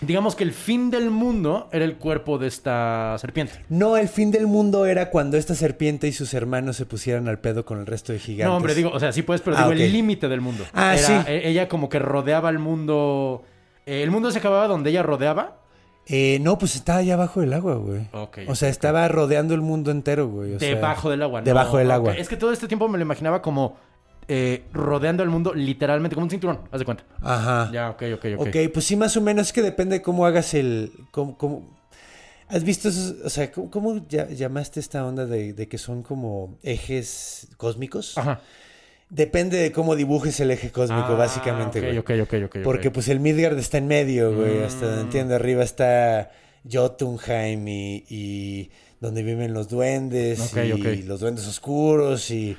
Digamos que el fin del mundo era el cuerpo de esta serpiente. No, el fin del mundo era cuando esta serpiente y sus hermanos se pusieran al pedo con el resto de gigantes. No, hombre, digo, o sea, sí puedes, pero Ah, digo el límite del mundo. Ah, Era- sí. e- Ella como que rodeaba el mundo. eh, el mundo se acababa donde ella rodeaba. Eh, no, pues estaba allá abajo del agua, güey. Ok, o sea, estaba rodeando el mundo entero, güey. o sea, debajo del agua. ¿no? Debajo del agua. Es que todo este tiempo me lo imaginaba como eh, rodeando el mundo literalmente, como un cinturón, haz de cuenta. Ajá. Ya, ok, ok, ok. Ok, pues sí, más o menos es que depende de cómo hagas el. Cómo, cómo- ¿Has visto esos? O sea, ¿cómo, cómo ya- llamaste esta onda de, de que son como ejes cósmicos? Ajá. Depende de cómo dibujes el eje cósmico, Ah, básicamente, güey. ok, ok, ok, ok. Porque pues el Midgard está en medio, güey. Hasta donde Mm. entiendo, arriba está Jotunheim y, y donde viven los duendes Ok, y los duendes oscuros y,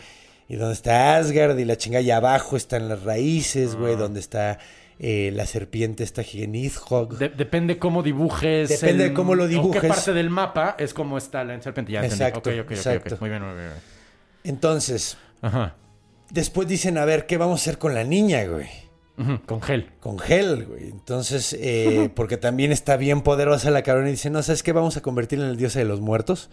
y donde está Asgard y la chingada y abajo están las raíces, güey, donde está eh, la serpiente esta Giganithog. De- depende cómo dibujes. Depende de cómo lo o dibujes. qué parte del mapa es como está la serpiente. Ya. Exacto, Ok, ok, ok, ok. exacto. Muy bien, muy bien. muy bien. Entonces, Ajá. después dicen, a ver, ¿qué vamos a hacer con la niña, güey? Con gel. con gel, güey. Entonces, eh, porque también está bien poderosa la cabrona y dice, no, ¿sabes qué? Vamos a convertirla en el diosa de los muertos.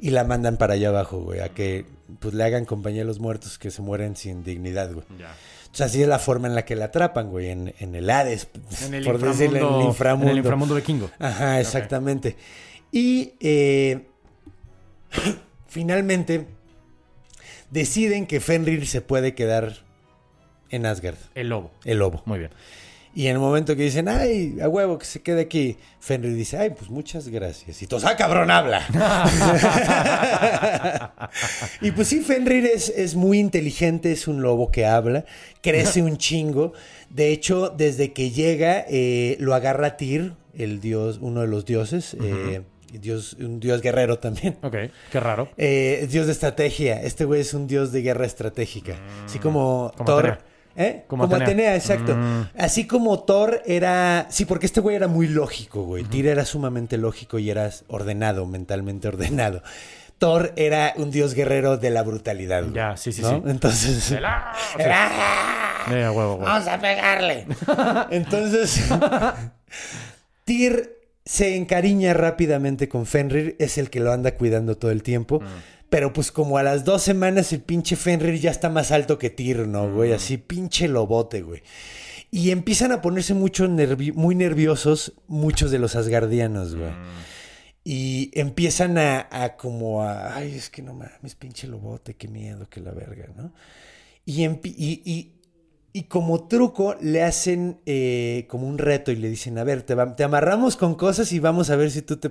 Y la mandan para allá abajo, güey, a que pues le hagan compañía a los muertos que se mueren sin dignidad, güey. Ya. Entonces, así es la forma en la que la atrapan, güey, en, en el Hades, En el, por decirle, en el inframundo. En el inframundo vikingo. Ajá, exactamente. Y eh, finalmente deciden que Fenrir se puede quedar en Asgard, El lobo. el lobo. Muy bien. Y en el momento que dicen, ay, a huevo, que se quede aquí, Fenrir dice, ay, pues muchas gracias. Y todos, ah, cabrón, habla. y pues sí, Fenrir es, es muy inteligente, es un lobo que habla, crece un chingo. De hecho, desde que llega, eh, lo agarra Tyr, el dios, uno de los dioses, eh, dios, un dios guerrero también. Ok, qué raro. Eh, dios de estrategia. Este güey es un dios de guerra estratégica. Así como, Thor. ¿Eh? Como Como, Atenea. Atenea, exacto. Mm. Así como Thor era. Sí, porque este güey era muy lógico, güey. Tyr era sumamente lógico y era ordenado, mentalmente ordenado. Thor era un dios guerrero de la brutalidad. güey, Ya, sí, sí, ¿no? sí. Entonces. El- ¡Ah! ¡Ah! Eh, huevo, huevo. Vamos a pegarle. Entonces, Tyr se encariña rápidamente con Fenrir, es el que lo anda cuidando todo el tiempo. Pero pues como a las dos semanas el pinche Fenrir ya está más alto que Tyr, ¿no, güey? Así pinche lobote, güey. Y empiezan a ponerse mucho nervi- muy nerviosos muchos de los asgardianos, güey. Y empiezan a, a como a... Ay, es que no mames, pinche lobote, qué miedo, que la verga, ¿no? Y, y, y- y como truco le hacen eh, como un reto y le dicen, a ver, te, va- te amarramos con cosas y vamos a ver si tú te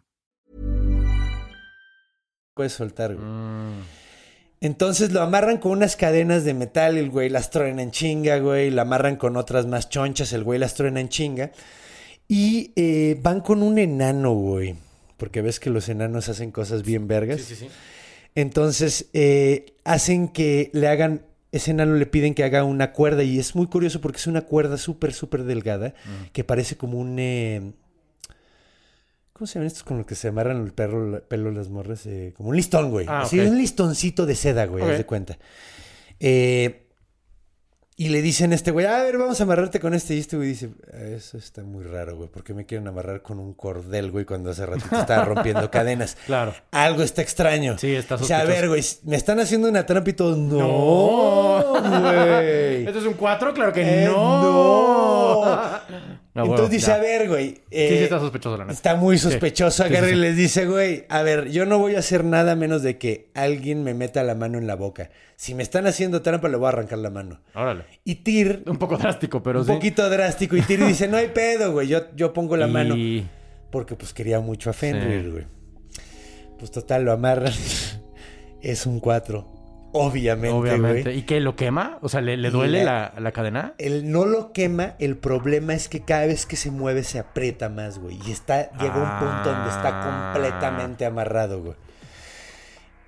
Puedes soltar, güey. Entonces lo amarran con unas cadenas de metal, el güey las truena en chinga, güey, la amarran con otras más chonchas, el güey las truena en chinga. Y eh, van con un enano, güey. Porque ves que los enanos hacen cosas bien vergas. Sí, sí, sí. Entonces eh, hacen que le hagan, ese enano le piden que haga una cuerda y es muy curioso porque es una cuerda súper, súper delgada que parece como un... eh, ¿Cómo se llaman estos con los que se amarran el perro, el pelo las morras? Eh, como un listón, güey. Ah, Así, un listoncito de seda, güey, Ok. haz de cuenta. Eh, y le dicen a este güey, a ver, vamos a amarrarte con este. Y este güey dice, eso está muy raro, güey. ¿Por qué me quieren amarrar con un cordel, güey, cuando hace ratito estaba rompiendo cadenas? Claro. Algo está extraño. Sí, está Dice, a sospechoso. ver, güey, me están haciendo una trampa y todo. No, güey. ¿Esto es un 4? Claro que Eh, no. no. No, Entonces dice, ya. a ver, güey. Sí, eh, sí está sospechoso, la neta. Está muy sospechoso. Sí, sí, Agarra sí. y les dice, güey, a ver, yo no voy a hacer nada menos de que alguien me meta la mano en la boca. Si me están haciendo trampa, le voy a arrancar la mano. Órale. Y Tyr, Un poco drástico, pero un sí. poquito drástico, y Tyr dice, no hay pedo, güey, yo, yo pongo la Y- mano. Porque pues quería mucho a Fenrir, Sí. güey. Pues total, lo amarran. es un 4. Obviamente, Obviamente. güey. ¿Y qué? ¿Lo quema? O sea, ¿le, le duele la- la, la cadena? Él no lo quema, el problema es que cada vez que se mueve se aprieta más, güey. Y está, llega a un punto donde está Ah. completamente amarrado, güey.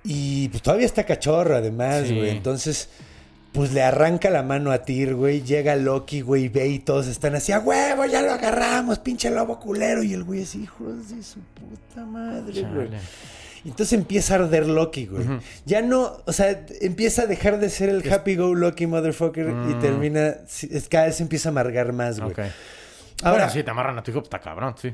Y pues, todavía está cachorro, además, Sí. güey. Entonces, pues le arranca la mano a Tyr, güey. Llega Loki, güey, ve y todos están así, a huevo, ya lo agarramos, pinche lobo culero. Y el güey así, hijos de su puta madre, güey. Chale. Y Entonces empieza a arder Loki, güey. Ya no, o sea, empieza a dejar de ser el happy go Loki motherfucker y termina, sí, es- cada vez se empieza a amargar más, güey. Ok. Ahora, bueno, si te amarran a tu hijo, pues está cabrón, sí.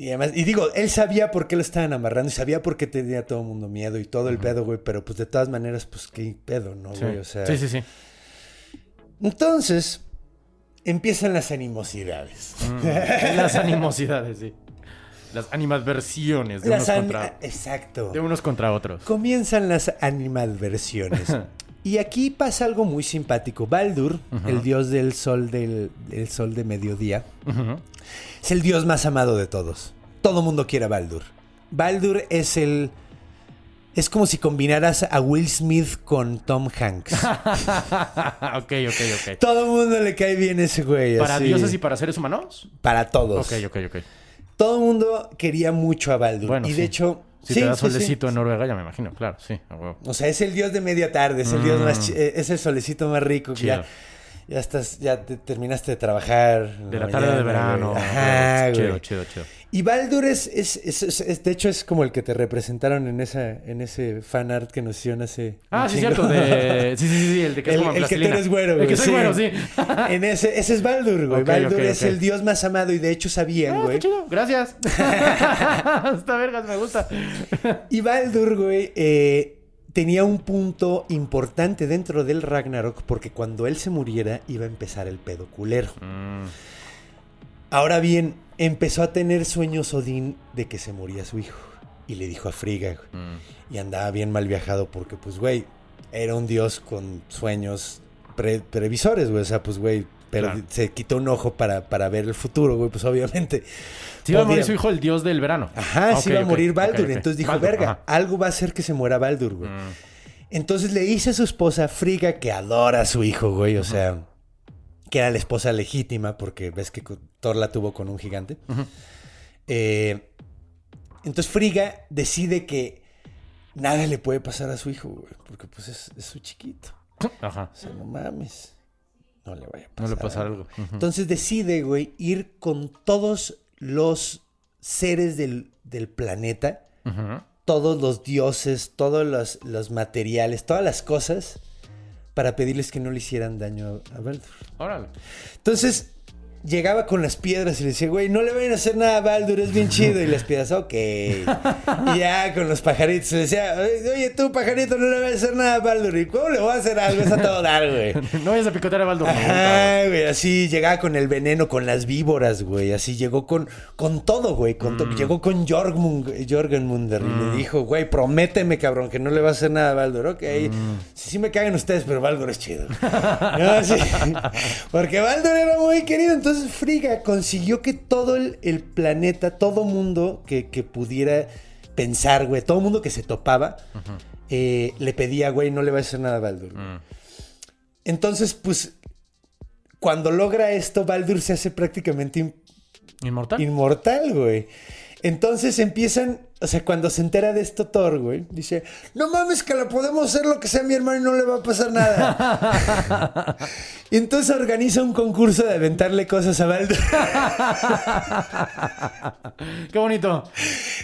Y además, y digo, él sabía por qué lo estaban amarrando y sabía por qué tenía todo el mundo miedo y todo el pedo, güey, pero pues de todas maneras, pues qué pedo, ¿no, Sí. güey? O sea, sí, sí, sí. entonces empiezan las animosidades. Las animosidades, sí. Las animadversiones de, Las unos contra, Exacto. de unos contra otros. Comienzan las animadversiones. y aquí pasa algo muy simpático. Baldur, el dios del sol del, sol de mediodía, es el dios más amado de todos. Todo mundo quiere a Baldur. Baldur es el es como si combinaras a Will Smith con Tom Hanks. ok, ok, ok. Todo el mundo le cae bien ese güey. ¿Para así. dioses y para seres humanos? para todos. Ok, ok, ok. Todo el mundo quería mucho a Baldur. Bueno, y sí. de hecho, Si sí, te da sí, sí. solecito en Noruega, ya me imagino, claro, sí. O sea, es el dios de media tarde, es el dios más eh, es el solecito más rico. que Mm. Ya, ya estás, ya te- terminaste de trabajar. De la tarde de verano. güey. Ajá, güey. Chido, chido, chido. Y Baldur es, es, es- es- es- de hecho, es como el que te representaron en esa, en ese fan art que nos hicieron hace. Ah, sí, chingo. cierto. De... Sí, sí, sí, sí, el de que es El, como el que tú eres güero, güey. El que soy güero, sí. en ese, ese es Baldur, güey. Ok, Baldur es el dios más amado y de hecho sabían, Ah, güey. qué chido. Gracias. Esta vergas me gusta. Y Baldur, güey, eh, tenía un punto importante dentro del Ragnarok porque cuando él se muriera iba a empezar el pedo culero. Mm, Ahora bien, empezó a tener sueños Odín de que se moría su hijo. Y le dijo a Frigga, güey, mm. y andaba bien mal viajado porque, pues, güey, era un dios con sueños pre- previsores, güey. O sea, pues, güey, pero Claro. se quitó un ojo para, para ver el futuro, güey, pues obviamente. Sí, iba a morir su hijo el dios del verano. Ajá, Ah, se ok, iba a morir Baldur. Entonces dijo, Baldur, verga, ajá. algo va a hacer que se muera Baldur, güey. Mm. Entonces le dice a su esposa Frigga que adora a su hijo, güey. O sea, que era la esposa legítima porque ves que Thor la tuvo con un gigante. Eh, entonces Frigga decide que nada le puede pasar a su hijo, güey. Porque pues es, es su chiquito. Ajá. O sea, no mames. No le vaya a pasar. No le pasa algo. Entonces decide, güey, ir con todos los seres del, del planeta, todos los dioses, todos los, los materiales, todas las cosas, para pedirles que no le hicieran daño a Baldur. Órale. Entonces llegaba con las piedras y le decía, güey, no le vayan a hacer nada a Baldur, es bien chido. Y las piedras, ok. Y ya con los pajaritos le decía, oye, tú, pajarito, no le vas a hacer nada a Baldur. ¿Y cómo le voy a hacer algo? Es a todo dar, güey. No vayas a picotear a Baldur. Ajá, güey, así llegaba con el veneno, con las víboras, güey, así llegó con, con todo, güey, con Mm. to- llegó con Jorgmund, Jorgenmunder y le dijo, güey, prométeme, cabrón, que no le va a hacer nada a Baldur, ok, Mm. sí, sí me cagan ustedes, pero Baldur es chido. No, sí, porque Baldur era muy querido, entonces Frigga consiguió que todo el, el planeta, todo mundo que, que pudiera pensar, güey, todo mundo que se topaba, eh, le pedía, güey, no le va a hacer nada a Baldur. Mm. Entonces, pues, cuando logra esto, Baldur se hace prácticamente in- ¿Inmortal? inmortal, güey. Entonces empiezan, o sea, cuando se entera de esto Thor, güey, dice, no mames que lo podemos hacer lo que sea mi hermano y no le va a pasar nada. y entonces organiza un concurso de aventarle cosas a Baldur. Qué bonito.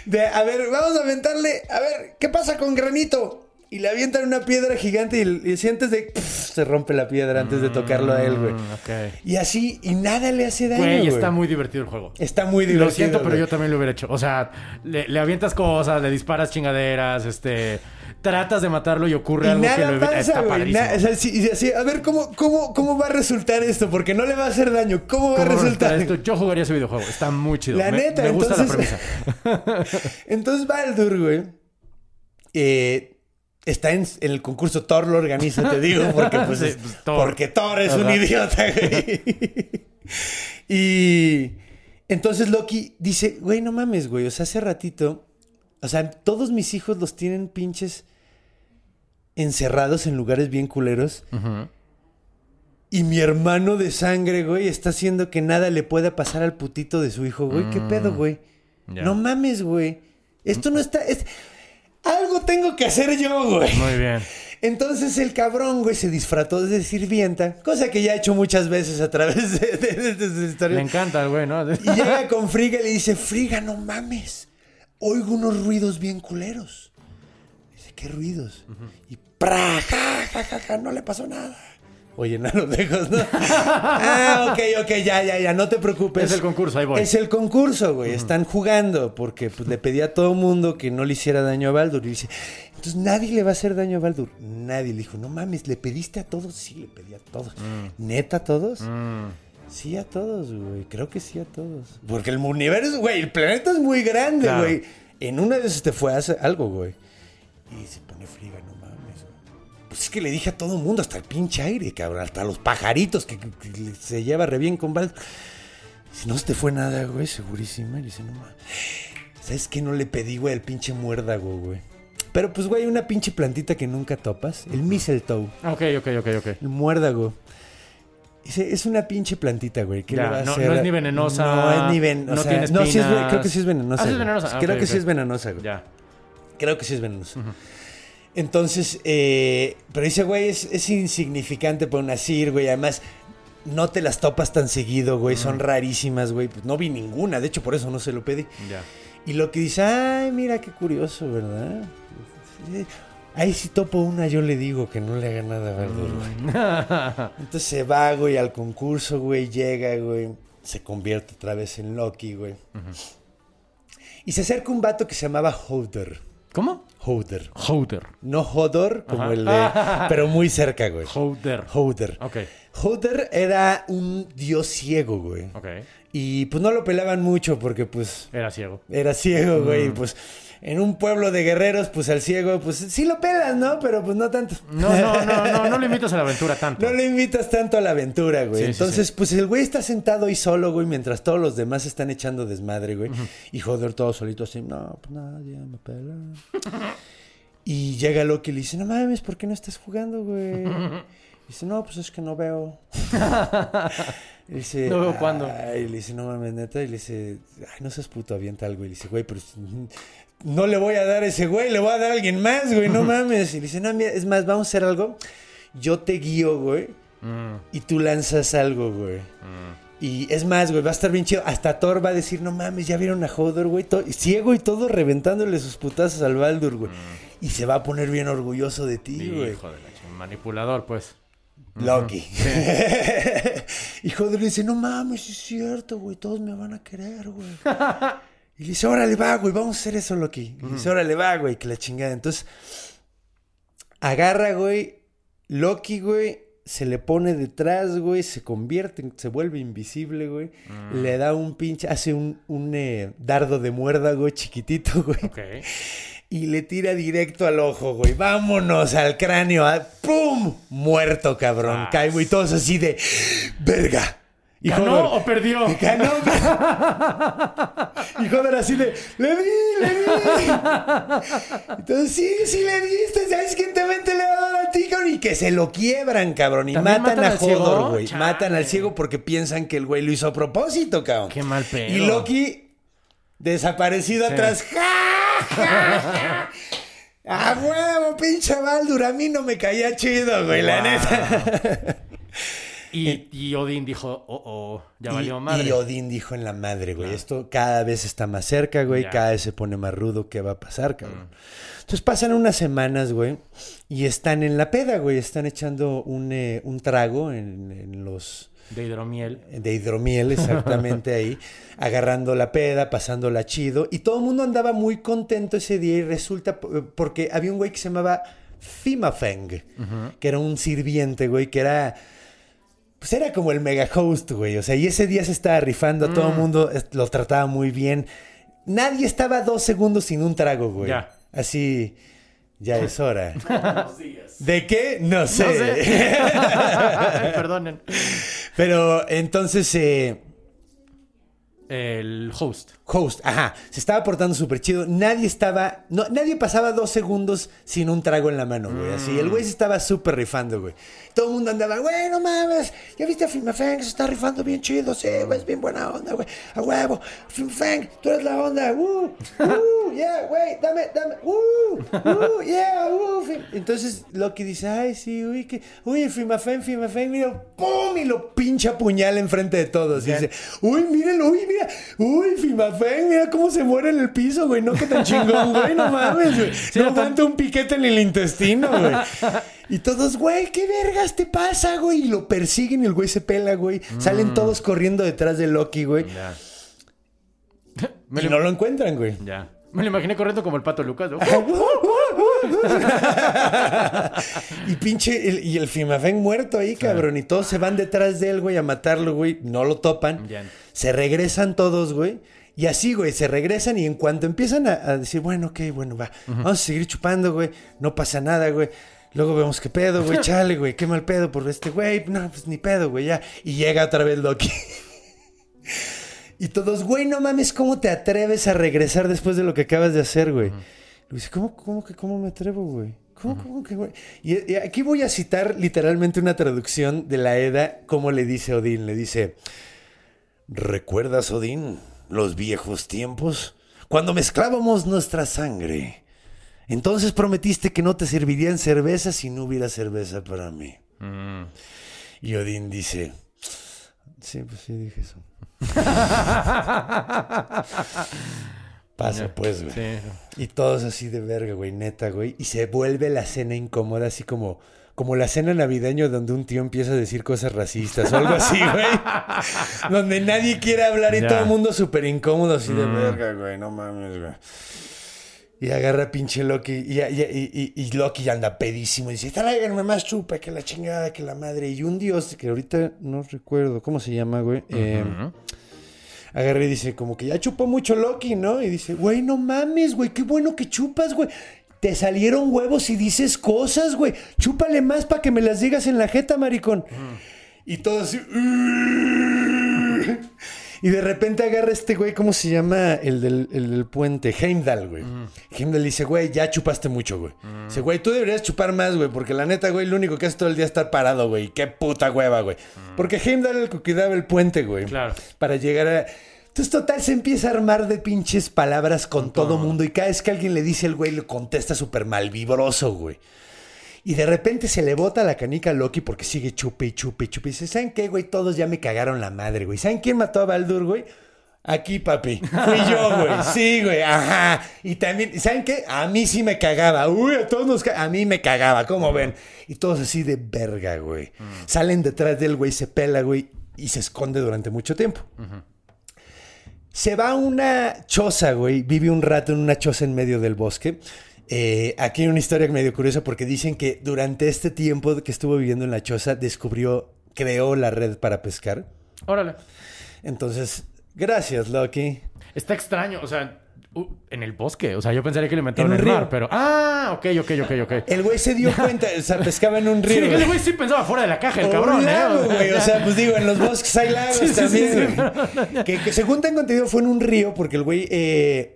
De, a ver, vamos a aventarle, a ver, ¿qué pasa con granito? Y le avientan una piedra gigante y, y si antes de... pff, se rompe la piedra antes de tocarlo a él, güey. Mm, ok. Y así, y nada le hace daño, Güey, está muy divertido el juego. Está muy divertido. Lo siento, pero güey. yo también lo hubiera hecho. O sea, le, le avientas cosas, le disparas chingaderas, este... Tratas de matarlo y ocurre Y algo que nada lo evita. pasa, Está güey. padrísimo. na- o sea, sí- y así, a ver, ¿cómo, cómo, ¿cómo va a resultar esto? Porque no le va a hacer daño. ¿Cómo va a ¿Cómo resultar? resulta esto? Yo jugaría ese videojuego. Está muy chido. La me, neta, me gusta entonces- la premisa. Entonces Baldur, güey, eh, está en, en el concurso. Thor lo organiza, te digo, porque pues, Sí, pues, Thor. porque Thor es un idiota, güey. y entonces Loki dice, güey, no mames, güey. O sea, hace ratito, o sea, todos mis hijos los tienen pinches encerrados en lugares bien culeros. Y mi hermano de sangre, güey, está haciendo que nada le pueda pasar al putito de su hijo, güey. ¿Qué pedo, güey? Ya. No mames, güey. Esto no está... es- Algo tengo que hacer yo, güey. Muy bien. Entonces el cabrón, güey, se disfrató de sirvienta, cosa que ya ha hecho muchas veces a través de, de, de- de sus historias. Le encanta güey, ¿no? Y llega con Friga y le dice, Friga, no mames. Oigo unos ruidos bien culeros. Dice, ¿qué ruidos? Y ¡pra! Ja, ja, ja, ja, no le pasó nada. Oye, a lo lejos, ¿no? ah, ok, ok, ya, ya, ya, no te preocupes. Es el concurso, ahí voy. Es el concurso, güey. Están jugando porque pues, le pedí a todo mundo que no le hiciera daño a Baldur. Y dice, entonces nadie le va a hacer daño a Baldur. Nadie le dijo, no mames, ¿le pediste a todos? Sí, le pedí a todos. ¿Neta a todos? Mm. Sí, a todos, güey. Creo que sí a todos. Porque el universo, güey, el planeta es muy grande, Claro. güey. En una de esas te fue a hacer algo, güey. Y se pone friga, no. Pues es que le dije a todo el mundo, hasta el pinche aire, cabrón. Hasta los pajaritos que, que- que se lleva re bien con Val. Si no se te fue nada, güey, segurísima. Y dice, no mames. ¿Sabes qué no le pedí, güey, al pinche muérdago, güey? Pero pues, güey, una pinche plantita que nunca topas. El mistletoe. Ok, ok, ok, ok. El muérdago. Dice, es una pinche plantita, güey. ¿Qué Ya, le va a no- hacer? no es ni venenosa, No es ni venenosa. no tiene No, sí es, ve- espinas. creo que sí es venenosa. Ah, sí es venenosa. Creo que sí es venenosa, güey. Ya. Creo que sí es venenosa. Entonces, eh, pero dice, güey, es, es insignificante para una CIR, güey. Además, no te las topas tan seguido, güey. Son rarísimas, güey. Pues no vi ninguna. De hecho, por eso no se lo pedí. Ya. Y lo que dice, ay, mira qué curioso, ¿verdad? Ahí si topo una, yo le digo que no le haga nada a Baldur, güey. Entonces se va, güey, al concurso, güey, llega, güey, se convierte otra vez en Loki, güey. Y se acerca un vato que se llamaba Hodor. ¿Cómo? Hodor. Houder. No Hodor, como Ajá. el de... Pero muy cerca, güey. Houder. Hodor. Ok. Hodor era un dios ciego, güey. Ok. Y pues no lo pelaban mucho porque pues Era ciego. era ciego, güey. Mm. Pues en un pueblo de guerreros, pues al ciego, pues sí lo pelan, ¿no? Pero pues no tanto. No, no, no, no, no le invitas a la aventura tanto. No le invitas tanto a la aventura, güey. Sí, Entonces, sí. pues el güey está sentado ahí solo, güey, mientras todos los demás están echando desmadre, güey. Y joder, todo solito así, no, pues nadie me pela. y llega Loki y le dice, no mames, ¿por qué no estás jugando, güey? Y dice, no, pues es que no veo. Y dice, No veo cuándo. Ay, le dice, no mames, neta. Y le dice, ay, no seas puto, avienta algo. Y le dice, güey, pero no le voy a dar a ese güey, le voy a dar a alguien más, güey, no mames. Y le dice, no, mira, es más, vamos a hacer algo. Yo te guío, güey, Mm, y tú lanzas algo, güey. Y es más, güey, va a estar bien chido. Hasta Thor va a decir, no mames, ya vieron a Hodor, güey. ciego y todo reventándole sus putazos al Baldur, güey. Y se va a poner bien orgulloso de ti, güey. Hijo de la chingada. Manipulador, pues. Loki. y Hodor le dice, no mames, es cierto, güey, todos me van a querer, güey. y le dice, órale, va, güey, vamos a hacer eso, Loki. Y le dice, órale, va, güey, que la chingada. Entonces, agarra, güey, Loki, güey, se le pone detrás, güey, se convierte, se vuelve invisible, güey. Le da un pinche, hace un, un eh, dardo de muérdago chiquitito, güey. Ok. Y le tira directo al ojo, güey. Vámonos al cráneo. ah, ¡Pum! Muerto, cabrón. Ah. Cae, güey. Todos así de... ¡Verga! Y ¿Ganó Hodor- o perdió? Ganó. y joder así de... ¡Le di! ¡Le di! Entonces, sí, sí le diste. ¿Sabes quién te le va a dar a ti, cabrón? Y que se lo quiebran, cabrón. Y ¿También matan, matan a? Hodor, güey. Matan al ciego porque piensan que el güey lo hizo a propósito, cabrón. Qué mal pedo. Y Loki desaparecido Sí. atrás. ¡Ja, ja, ja! ¡A huevo, pinche Baldur! A mí no me caía chido, güey, la neta. Y, y Odín dijo, oh, oh, ya Y- valió madre. Y Odín dijo en la madre, güey. Esto cada vez está más cerca, güey. Ya. Cada vez se pone más rudo. ¿Qué va a pasar, cabrón? Entonces pasan unas semanas, güey. Y están en la peda, güey. Están echando un, eh, un trago en, en los... De hidromiel. De hidromiel, exactamente ahí, agarrando la peda, pasándola chido. Y todo el mundo andaba muy contento ese día y resulta porque había un güey que se llamaba Fimafeng, que era un sirviente, güey, que era... Pues era como el mega host, güey. O sea, y ese día se estaba rifando, todo el mundo es- lo trataba muy bien. Nadie estaba dos segundos sin un trago, güey. Ya. Así, ya es hora. ¿De qué? No sé. No sé. Perdonen. Pero entonces, eh, El host. Host, ajá. Se estaba portando súper chido. Nadie estaba. No, nadie pasaba dos segundos sin un trago en la mano, güey. Así. El güey se estaba súper rifando, güey. Todo el mundo andaba, güey, no mames. ¿Ya viste a Filmafang? Se está rifando bien chido, sí, güey. Es bien buena onda, güey. A huevo. Filmafang, tú eres la onda. Uh, uh, yeah, güey. Dame, dame. Uh, uh, yeah, uh. Entonces Loki dice, ay, sí, uy, que. Uy, Filmafang, Filmafang, mira. ¡Pum! Y lo pincha puñal enfrente de todos. Y dice, uy, mírenlo, uy, mira. Uy, Filmafang, mira cómo se muere en el piso, güey. No que tan chingón, güey. No mames, güey. no aguanta un piquete en el intestino, güey. Y todos, güey, ¿qué vergas te pasa, güey? Y lo persiguen y el güey se pela, güey. Salen todos corriendo detrás de Loki, güey. Ya. Y no lo encuentran, güey. Ya. Me lo imaginé corriendo como el pato Lucas. ¿no? y pinche, el- y el Filmafeng muerto ahí, cabrón. Y todos se van detrás de él, güey, a matarlo, güey. No lo topan. Se regresan todos, güey. Y así, güey, se regresan y en cuanto empiezan a, a decir, bueno, ok, bueno, va, vamos a seguir chupando, güey, no pasa nada, güey. Luego vemos qué pedo, güey, chale, güey, qué mal pedo por este güey, no, pues ni pedo, güey, ya. Y llega otra vez Loki. y todos, güey, no mames, ¿cómo te atreves a regresar después de lo que acabas de hacer, güey? Le dice, ¿cómo, cómo que, cómo me atrevo, güey? ¿Cómo, cómo que, güey? Y, y aquí voy a citar literalmente una traducción de la Eda, como le dice Odín, le dice... ¿Recuerdas, Odín, los viejos tiempos? Cuando mezclábamos nuestra sangre. Entonces prometiste que no te servirían cerveza si no hubiera cerveza para mí. Y Odín dice... Sí, pues sí, dije eso. Pasa pues, güey. Sí. Y todos así de verga, güey, neta, güey. Y se vuelve la cena incómoda, así como, como la cena navideña donde un tío empieza a decir cosas racistas o algo así, güey. donde nadie quiere hablar y Ya. todo el mundo súper incómodo, así de verga, güey, no mames, güey. Y agarra pinche Loki. Y, y, y, y- Loki ya anda pedísimo. Y dice: Tráiganme más chupa que la chingada, que la madre. Y un dios que ahorita no recuerdo cómo se llama, güey. eh, agarra y dice: Como que ya chupó mucho Loki, ¿no? Y dice: Güey, no mames, güey. Qué bueno que chupas, güey. Te salieron huevos y dices cosas, güey. Chúpale más para que me las digas en la jeta, maricón. Y todo así. Y de repente agarra este güey, ¿cómo se llama? El del, el del puente, Heimdall, güey. Heimdall dice, güey, ya chupaste mucho, güey. Dice, güey, tú deberías chupar más, güey, porque la neta, güey, lo único que hace todo el día es estar parado, güey. Qué puta hueva, güey. Porque Heimdall era el que cuidaba el puente, güey. Claro. Para llegar a... Entonces, total, se empieza a armar de pinches palabras con todo mundo. Y cada vez que alguien le dice el güey, le contesta súper malvibroso, güey. Y de repente se le bota la canica a Loki porque sigue chupe y chupe y chupe. Y dice, ¿saben qué, güey? Todos ya me cagaron la madre, güey. ¿Saben quién mató a Baldur, güey? Aquí, papi. Fui yo, güey. Sí, güey. Ajá. Y también, ¿saben qué? A mí sí me cagaba. Uy, a todos nos A mí me cagaba, ¿cómo ven? Y todos así de verga, güey. Salen detrás del güey, se pela, güey. Y se esconde durante mucho tiempo. Se va a una choza, güey. Vive un rato en una choza en medio del bosque. Eh, aquí hay una historia medio curiosa porque dicen que durante este tiempo que estuvo viviendo en la choza descubrió, creó la red para pescar. Órale. Entonces, gracias, Loki. Está extraño, o sea, uh, en el bosque. O sea, yo pensaría que lo inventaron En el río. mar, pero. Ah, ok, ok, ok, ok. El güey se dio cuenta, o sea, pescaba en un Sí, río. el güey. güey sí pensaba fuera de la caja, el O cabrón, un lago, ¿eh? güey. O sea, pues digo, en los bosques hay lagos Sí, también, sí, sí. güey. Que, que según tengo entendido fue en un río porque el güey... eh,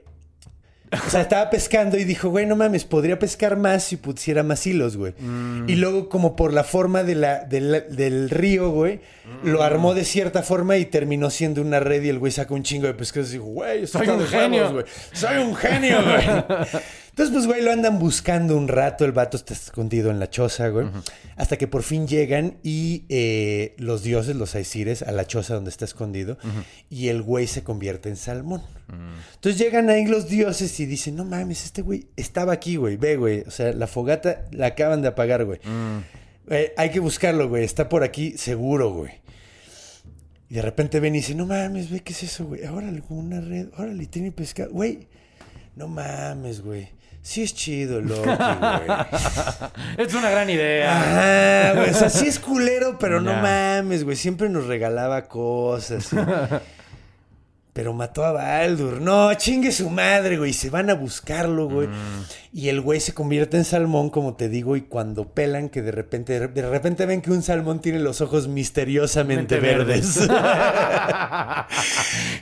o sea, estaba pescando y dijo, güey, no mames, podría pescar más si pusiera más hilos, güey. Mm. Y luego, como por la forma de la, del, del río, güey, lo armó de cierta forma y terminó siendo una red y el güey sacó un chingo de pescados y dijo, güey, Soy un de genio. güey. Soy un genio, güey. Entonces, pues, güey, lo andan buscando un rato. El vato está escondido en la choza, güey. Hasta que por fin llegan y eh, los dioses, los Aesires, a la choza donde está escondido. Y el güey se convierte en salmón. Entonces llegan ahí los dioses y dicen, no mames, este güey estaba aquí, güey. Ve, güey. O sea, la fogata la acaban de apagar, güey. Eh, hay que buscarlo, güey. Está por aquí seguro, güey. Y de repente ven y dicen, no mames, güey, ¿qué es eso, güey? Órale, con una red. Órale, tiene pescado. Güey, no mames, güey. Sí es chido, loco, güey. Es una gran idea. Ajá, güey. O sea, sí es culero, pero no Ya. mames, güey. Siempre nos regalaba cosas. pero mató a Baldur. No, chingue su madre, güey. Se van a buscarlo, güey. Mm. Y el güey se convierte en salmón, como te digo, y cuando pelan, que de repente, de repente ven que un salmón tiene los ojos misteriosamente Mente verdes.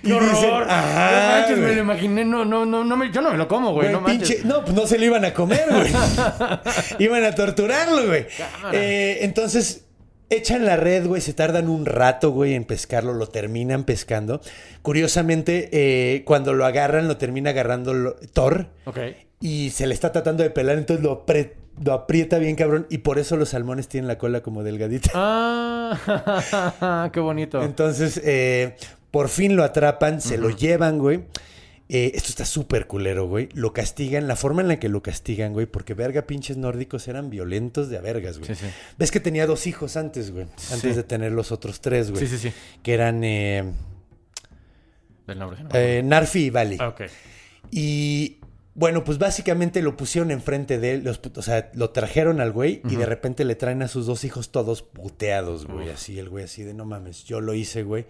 ¡Qué Y horror! dicen, no "Ajá, manches, me güey". lo imaginé. No, no, no, no me- yo no me lo como, güey. Güey, No pinche- no, pues no se lo iban a comer, güey. iban a torturarlo, güey. Eh, entonces, echan la red, güey, se tardan un rato, güey, en pescarlo, lo terminan pescando. Curiosamente, eh, cuando lo agarran, lo termina agarrando lo- Thor Ok. y se le está tratando de pelar, entonces lo aprieta bien, cabrón, y por eso los salmones tienen la cola como delgadita. Ah, qué bonito. Entonces, eh, por fin lo atrapan, se lo llevan, güey. Eh, esto está súper culero, güey. Lo castigan, la forma en la que lo castigan, güey, porque verga pinches nórdicos eran violentos de a vergas, güey. Sí, sí. Ves que tenía dos hijos antes, güey. Antes Sí. de tener los otros tres, güey. Sí, sí, sí. Que eran eh, Del nombre. no. eh, Narfi y Vali. Ah, ok. Y bueno, pues básicamente lo pusieron enfrente de él. los o sea, lo trajeron al güey y de repente le traen a sus dos hijos todos puteados, güey. Así, el güey así de no mames, yo lo hice, güey.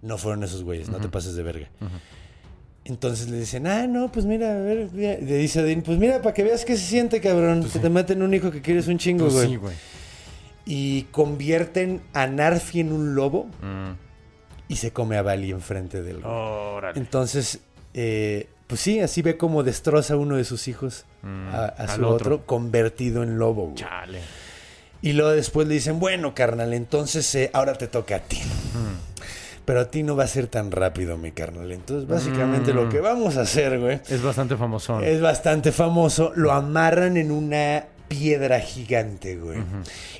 No fueron esos güeyes, no te pases de verga. Entonces le dicen, ah, no, pues mira, a ver, mira". le dice Odín, pues mira, para que veas qué se siente, cabrón, que te maten un hijo que quieres un chingo, Pues güey. sí, güey. y convierten a Narfi en un lobo Mm. y se come a Bali enfrente del güey. Órale. Entonces, eh, pues sí, así ve cómo destroza a uno de sus hijos a, a su otro. otro. convertido en lobo. güey. Chale. Y luego después le dicen, bueno, carnal, entonces eh, ahora te toca a ti. Pero a ti no va a ser tan rápido, mi carnal. Entonces, básicamente lo que vamos a hacer, güey, Es bastante famosón. es bastante famoso. Lo amarran en una piedra gigante, güey.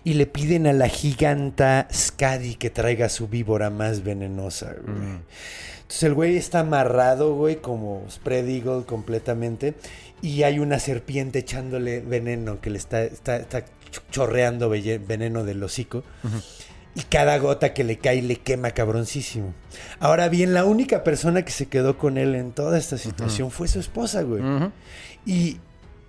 Y le piden a la giganta Skadi que traiga su víbora más venenosa, güey. Entonces el güey está amarrado, güey, como spread eagle completamente. Y hay una serpiente echándole veneno que le está, está, está ch- chorreando veneno del hocico. Y cada gota que le cae le quema cabroncísimo. Ahora bien, la única persona que se quedó con él en toda esta situación fue su esposa, güey. Y,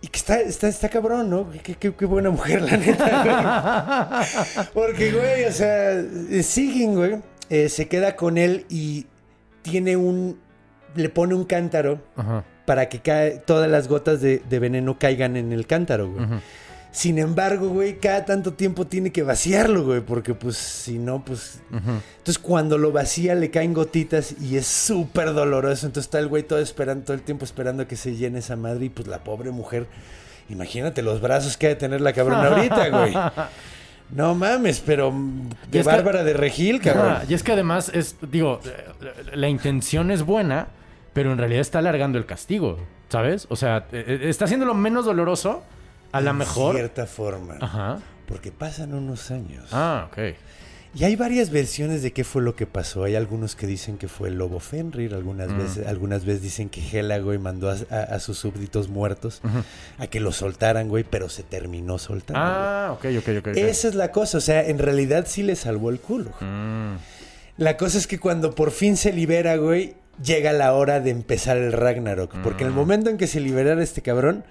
y que está, está, está cabrón, ¿no? Qué, qué- qué buena mujer, la neta, güey. Porque, güey, o sea, eh, Sigyn, güey, eh, se queda con él y tiene un... Le pone un cántaro Ajá. para que cae, todas las gotas de, de veneno caigan en el cántaro, güey. Sin embargo, güey, cada tanto tiempo tiene que vaciarlo, güey, porque pues si no, pues... Entonces cuando lo vacía le caen gotitas y es súper doloroso. Entonces está el güey todo esperando, todo el tiempo esperando a que se llene esa madre y pues la pobre mujer, imagínate los brazos que ha de tener la cabrona ahorita, güey. No mames, pero de que- Bárbara de Regil, cabrón. Y es que además es, digo, eh, la intención es buena, pero en realidad está alargando el castigo, ¿sabes? O sea, eh, eh, está haciéndolo menos doloroso, a lo mejor. cierta forma. Ajá. Porque pasan unos años. Ah, ok. Y hay varias versiones de qué fue lo que pasó. Hay algunos que dicen que fue el lobo Fenrir, algunas veces, algunas veces dicen que Hela, güey, mandó a, a- a sus súbditos muertos a que lo soltaran, güey, pero se terminó soltando. Ah, ok, ok, ok. ok. Esa es la cosa, o sea, en realidad sí le salvó el culo. Mm. La cosa es que cuando por fin se libera, güey, llega la hora de empezar el Ragnarok. Porque en el momento en que se liberara este cabrón,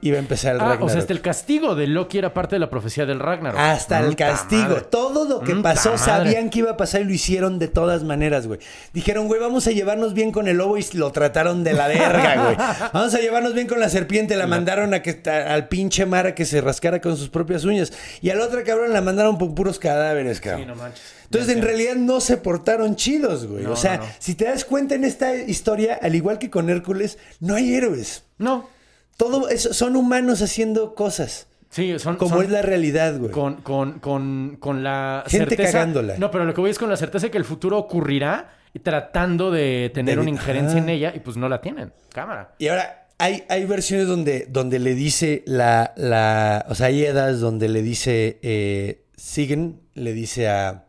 iba a empezar el Ah, Ragnarok. o sea, hasta el castigo de Loki era parte de la profecía del Ragnarok. Hasta el castigo. madre. Todo lo que pasó madre. sabían que iba a pasar y lo hicieron de todas maneras, güey. Dijeron, güey, vamos a llevarnos bien con el lobo y lo trataron de la verga, güey. Vamos a llevarnos bien con la serpiente. La mandaron a que a- al pinche mar a que se rascara con sus propias uñas. Y al otro cabrón la mandaron por puros cadáveres, cabrón. Sí, no manches. Entonces, en realidad no se portaron chidos, güey. No, o sea, no, no. si te das cuenta en esta historia, al igual que con Hércules, no hay héroes. No. Todo eso son humanos haciendo cosas. Sí, son. Como son- es la realidad, güey. Con, con, con, con la Gente certeza. cagándola. No, pero lo que voy es con la certeza de que el futuro ocurrirá y tratando de tener De- una injerencia Ah. en ella y pues no la tienen. Cámara. Y ahora, hay, hay versiones donde, donde le dice la, la. O sea, hay edas donde le dice. Eh, Sigyn le dice a.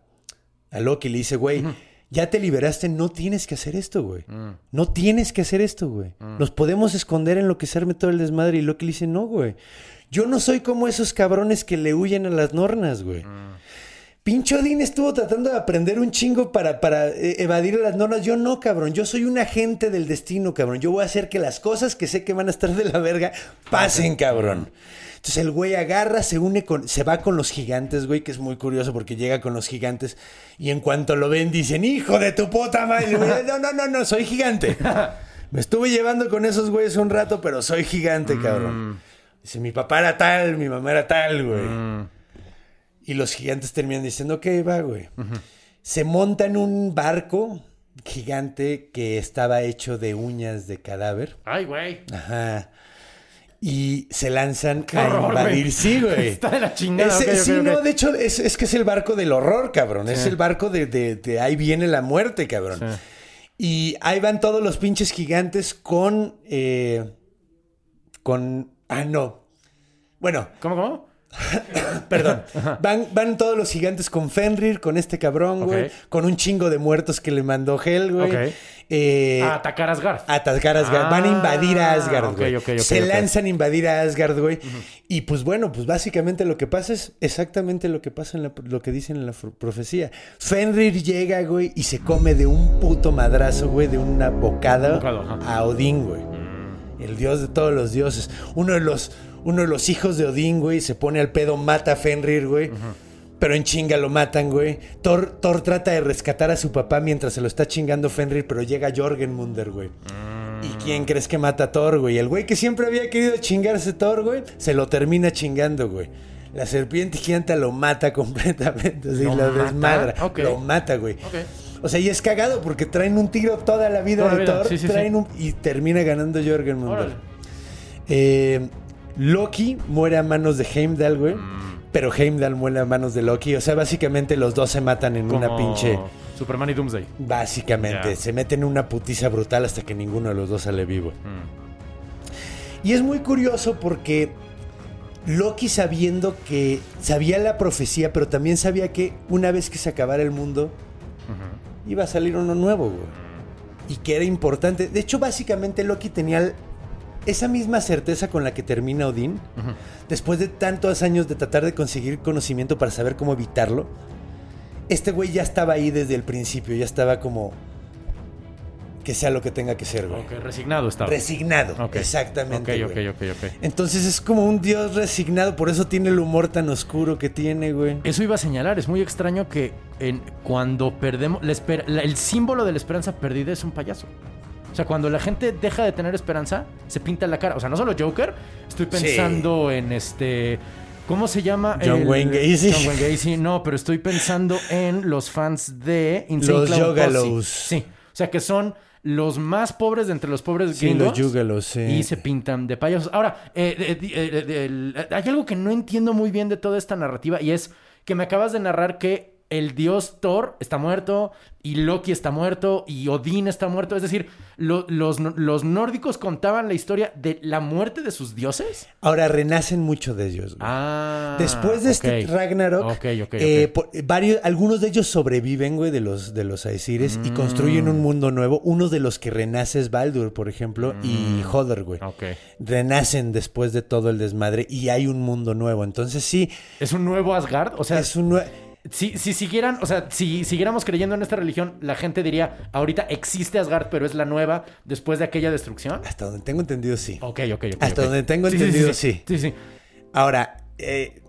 A Loki, le dice, güey, ya te liberaste, no tienes que hacer esto, güey. No tienes que hacer esto, güey. Nos podemos esconder en lo que se arme todo el desmadre. Y Loki le dice, no, güey. Yo no soy como esos cabrones que le huyen a las nornas, güey. Pinche Odín estuvo tratando de aprender un chingo para, para eh, evadir las normas. Yo no, cabrón. Yo soy un agente del destino, cabrón. Yo voy a hacer que las cosas que sé que van a estar de la verga pasen, cabrón. Entonces el güey agarra, se une con, se va con los gigantes, güey, que es muy curioso porque llega con los gigantes y en cuanto lo ven dicen, hijo de tu puta madre, güey, no, no, no, no, soy gigante. Me estuve llevando con esos güeyes un rato, pero soy gigante, cabrón. Dice, mi papá era tal, mi mamá era tal, güey. Y los gigantes terminan diciendo, ok, va, güey. Se monta en un barco gigante que estaba hecho de uñas de cadáver. Ay, güey. Ajá. Y se lanzan Qué a horror, invadir. Sí, güey. Está de la chingada, sí, no, de hecho, es, es que es el barco del horror, cabrón. Es el barco de, de- de ahí viene la muerte, cabrón. Sí. Y ahí van todos los pinches gigantes con. eh, con. Ah, no. Bueno, ¿Cómo, cómo? Perdón. Van, van todos los gigantes con Fenrir, con este cabrón, güey. Con un chingo de muertos que le mandó Hel, güey. Eh, a atacar a Asgard. a atacar Asgard. Van a invadir a Ah, Asgard, güey. Se lanzan a invadir a Asgard, güey. Y pues bueno, pues básicamente lo que pasa es exactamente lo que pasa en la- lo que dicen en la profecía. Fenrir llega, güey, y se come de un puto madrazo, güey, de una bocada Bocado, a Odín, güey. El dios de todos los dioses. Uno de los, uno de los hijos de Odín, güey, se pone al pedo, mata a Fenrir, güey. Pero en chinga lo matan, güey. Thor, Thor trata de rescatar a su papá mientras se lo está chingando Fenrir, pero llega Jorgenmunder, güey. ¿Y quién crees que mata a Thor, güey? El güey que siempre había querido chingarse Thor, güey, se lo termina chingando, güey. La serpiente gigante lo mata completamente, así ¿Lo lo mata? desmadra. Lo mata, güey. Ok. O sea, y es cagado porque traen un tiro toda la vida Toda la de vida, Thor, sí, sí, traen sí. un- y termina ganando Jorgenmunder. Eh, Loki muere a manos de Heimdall, güey. Mm. Pero Heimdall muere a manos de Loki. O sea, básicamente los dos se matan en una pinche. Superman y Doomsday. Básicamente, se meten en una putiza brutal hasta que ninguno de los dos sale vivo. Mm. Y es muy curioso porque Loki sabiendo que sabía la profecía, pero también sabía que una vez que se acabara el mundo, iba a salir uno nuevo, güey. Y que era importante. De hecho, básicamente Loki tenía el- esa misma certeza con la que termina Odín, después de tantos años de tratar de conseguir conocimiento para saber cómo evitarlo. Este güey ya estaba ahí desde el principio, ya estaba como que sea lo que tenga que ser, güey. Ok, resignado estaba. Resignado, exactamente. Ok, güey. ok, ok, ok. Entonces es como un dios resignado, por eso tiene el humor tan oscuro que tiene, güey. Eso iba a señalar, es muy extraño que en, cuando perdemos, la esper- la- el símbolo de la esperanza perdida es un payaso. O sea, cuando la gente deja de tener esperanza, se pinta la cara. O sea, no solo Joker, estoy Sí. pensando en este... ¿Cómo se llama? John Wayne Gacy. John Wayne Gacy, no, pero estoy pensando en los fans de Insane Los. Sí, o sea, que son los más pobres de entre los pobres Sí, gringos. los sí. Y se pintan de payasos. Ahora, eh, hay algo que no entiendo muy bien de toda esta narrativa y es que me acabas de narrar que el dios Thor está muerto y Loki está muerto y Odín está muerto. Es decir, lo- los, los nórdicos contaban la historia de la muerte de sus dioses. Ahora renacen mucho de ellos. güey. Ah. Después de este ok. Ragnarok, Ok, ok, eh, por- varios, algunos de ellos sobreviven, güey, de los, de los Aesires Mm. y construyen un mundo nuevo. Uno de los que renace es Baldur, por ejemplo, y Hodor, güey. Mm. Ok. Renacen después de todo el desmadre y hay un mundo nuevo. Entonces sí, ¿Es un nuevo Asgard? O sea, es un nue- Si, si siguieran, o sea, si siguiéramos creyendo en esta religión, la gente diría, ahorita existe Asgard, pero es la nueva después de aquella destrucción. Hasta donde tengo entendido, sí. Ok, ok, ok. Hasta donde tengo entendido, sí. Sí, sí. Ahora, eh,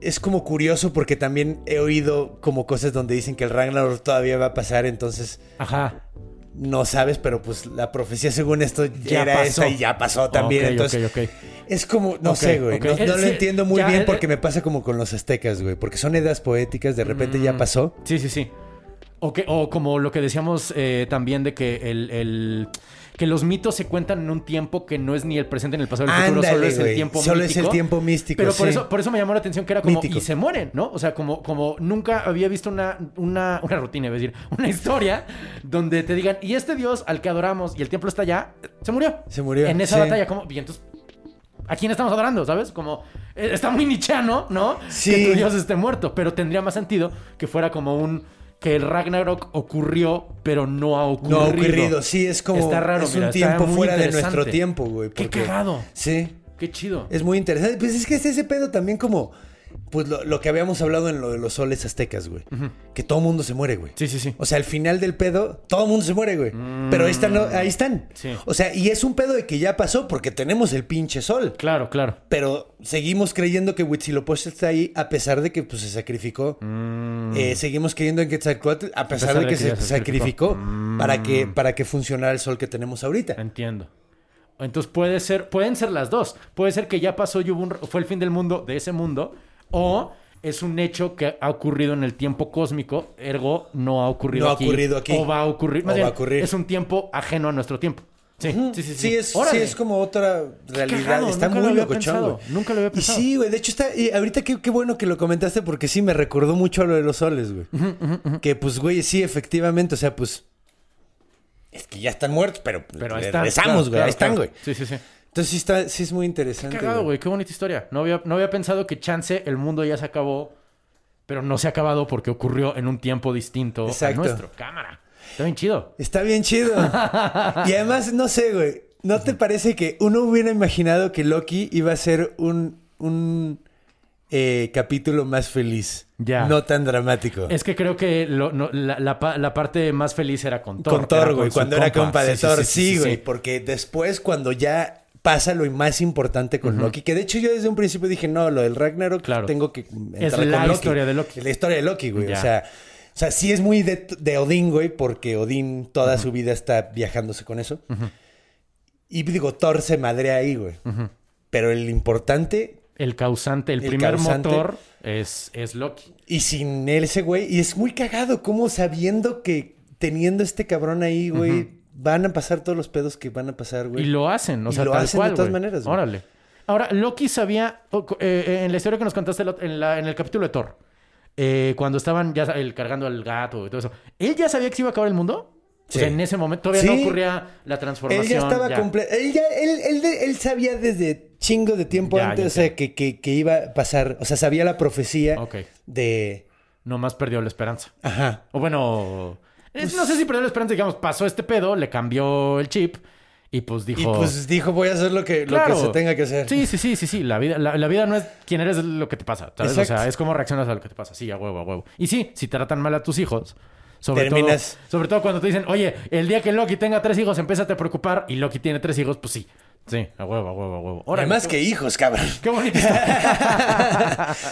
es como curioso porque también he oído como cosas donde dicen que el Ragnarok todavía va a pasar, entonces Ajá. no sabes, pero pues la profecía según esto Ya era pasó. esta y ya pasó también. Ok, entonces, ok, ok. Es como, no sé, güey. No, Eh, no lo entiendo muy ya, bien eh, porque eh. me pasa como con los aztecas, güey. Porque son ideas poéticas, de repente ya Mm. pasó. Sí, sí, sí. O, que, o como lo que decíamos eh, también de que el, el- que los mitos se cuentan en un tiempo que no es ni el presente ni el pasado ni el futuro, solo es el tiempo Solo es mítico. el tiempo místico, Pero por sí. eso, por eso me llamó la atención que era como Mítico. y se mueren, ¿no? O sea, como, como nunca había visto una, una, una rutina, a decir, una historia donde te digan, y este dios al que adoramos y el templo está allá, se murió. Se murió, En esa sí. batalla, como, y entonces, ¿a quién estamos adorando? ¿Sabes? Como, eh, está muy nichano, ¿no? Sí. Que tu dios esté muerto, pero tendría más sentido que fuera como un que el Ragnarok ocurrió, pero no ha ocurrido. No ha ocurrido, sí, es como. Está raro, es un tiempo fuera de nuestro tiempo, güey. Qué cagado. Sí. Qué chido. Es muy interesante. Pues es que es ese pedo también como. Pues lo, lo que habíamos hablado en lo de los soles aztecas, güey. Que todo mundo se muere, güey. Sí, sí, sí. O sea, al final del pedo, todo mundo se muere, güey. Pero ahí están, ahí están. Sí. O sea, y es un pedo de que ya pasó porque tenemos el pinche sol. Claro, claro. Pero seguimos creyendo que Huitzilopochtli está ahí a pesar de que pues, se sacrificó. Eh, seguimos creyendo en Quetzalcóatl a pesar, de que, se sacrificó, para, que, para que funcionara el sol que tenemos ahorita. Entiendo. Entonces puede ser, pueden ser las dos. Puede ser que ya pasó y hubo un- fue el fin del mundo, de ese mundo, o es un hecho que ha ocurrido en el tiempo cósmico, ergo no ha ocurrido No ha aquí. ocurrido aquí. O va a ocurrir. O va a ocurrir. Es un tiempo ajeno a nuestro tiempo. Sí, sí, sí. Sí, es, sí es como otra realidad. cagado, Está lo muy había locochón, nunca lo había Y pensado. sí, güey. De hecho, está. Y ahorita qué, qué bueno que lo comentaste porque sí me recordó mucho a lo de los soles, güey. Que pues, güey, sí, efectivamente. O sea, pues. Es que ya están muertos, pero, Pero están. claro, güey. claro, ahí están, claro. güey. Sí, sí, sí. Entonces sí, está, sí es muy interesante. Cagado, güey. Qué bonita historia. No había, no había pensado que chance el mundo ya se acabó, pero no se ha acabado porque ocurrió en un tiempo distinto Exacto. al nuestro. Cámara. Está bien chido. Está bien chido. y además, no sé, güey. ¿No te parece que uno hubiera imaginado que Loki iba a ser un, un eh, capítulo más feliz? Ya. No tan dramático. Es que creo que lo- no, la, la pa- la parte más feliz era con Thor. con Thor, güey. Cuando era compa de Sí, Thor. sí, güey. sí. Porque después, cuando ya pasa lo más importante con Loki, que de hecho yo desde un principio dije, no, lo del Ragnarok Claro. tengo que Es entrar la con Loki. historia de Loki. La historia de Loki, güey. Ya. O sea, o sea, sí es muy de, de Odín, güey, porque Odín toda su vida está viajándose con eso. Y digo, Thor se madrea ahí, güey. Pero el importante, El causante, el, El primer causante- motor es, es Loki. y sin él ese güey, y es muy cagado, como sabiendo que teniendo este cabrón ahí, güey, van a pasar todos los pedos que van a pasar, güey. Y lo hacen, o Y sea, lo tal hacen de cual, todas güey. maneras, güey. Órale. Ahora, Loki sabía, eh, eh, en la historia que nos contaste en, la- en el capítulo de Thor, eh, cuando estaban ya el, cargando al gato y todo eso, ¿él ya sabía que se iba a acabar el mundo? Sí. O sea, en ese momento todavía no Sí. ocurría la transformación. Él ya estaba completo. Él él, él, de- él sabía desde chingo de tiempo Ya, antes, o sea, que, que, que iba a pasar. O sea, sabía la profecía Ok. de. Nomás perdió la esperanza. Ajá. O bueno, es- no sé si perdió la esperanza, digamos, pasó este pedo, le cambió el chip y pues dijo... Y pues dijo, voy a hacer lo que, lo que se tenga que hacer. Sí, sí, sí, sí, sí. La vida, la, la vida no es quién eres, es lo que te pasa. ¿sabes? O sea, es cómo reaccionas a lo que te pasa. Sí, a huevo, a huevo. Y sí, si tratan mal a tus hijos, sobre Terminas- todo, sobre todo cuando te dicen, oye, el día que Loki tenga tres hijos, empieza a preocupar y Loki tiene tres hijos, pues sí. Sí, a huevo, a huevo, a huevo. Órale, Además que hijos, cabrón. Qué bonito.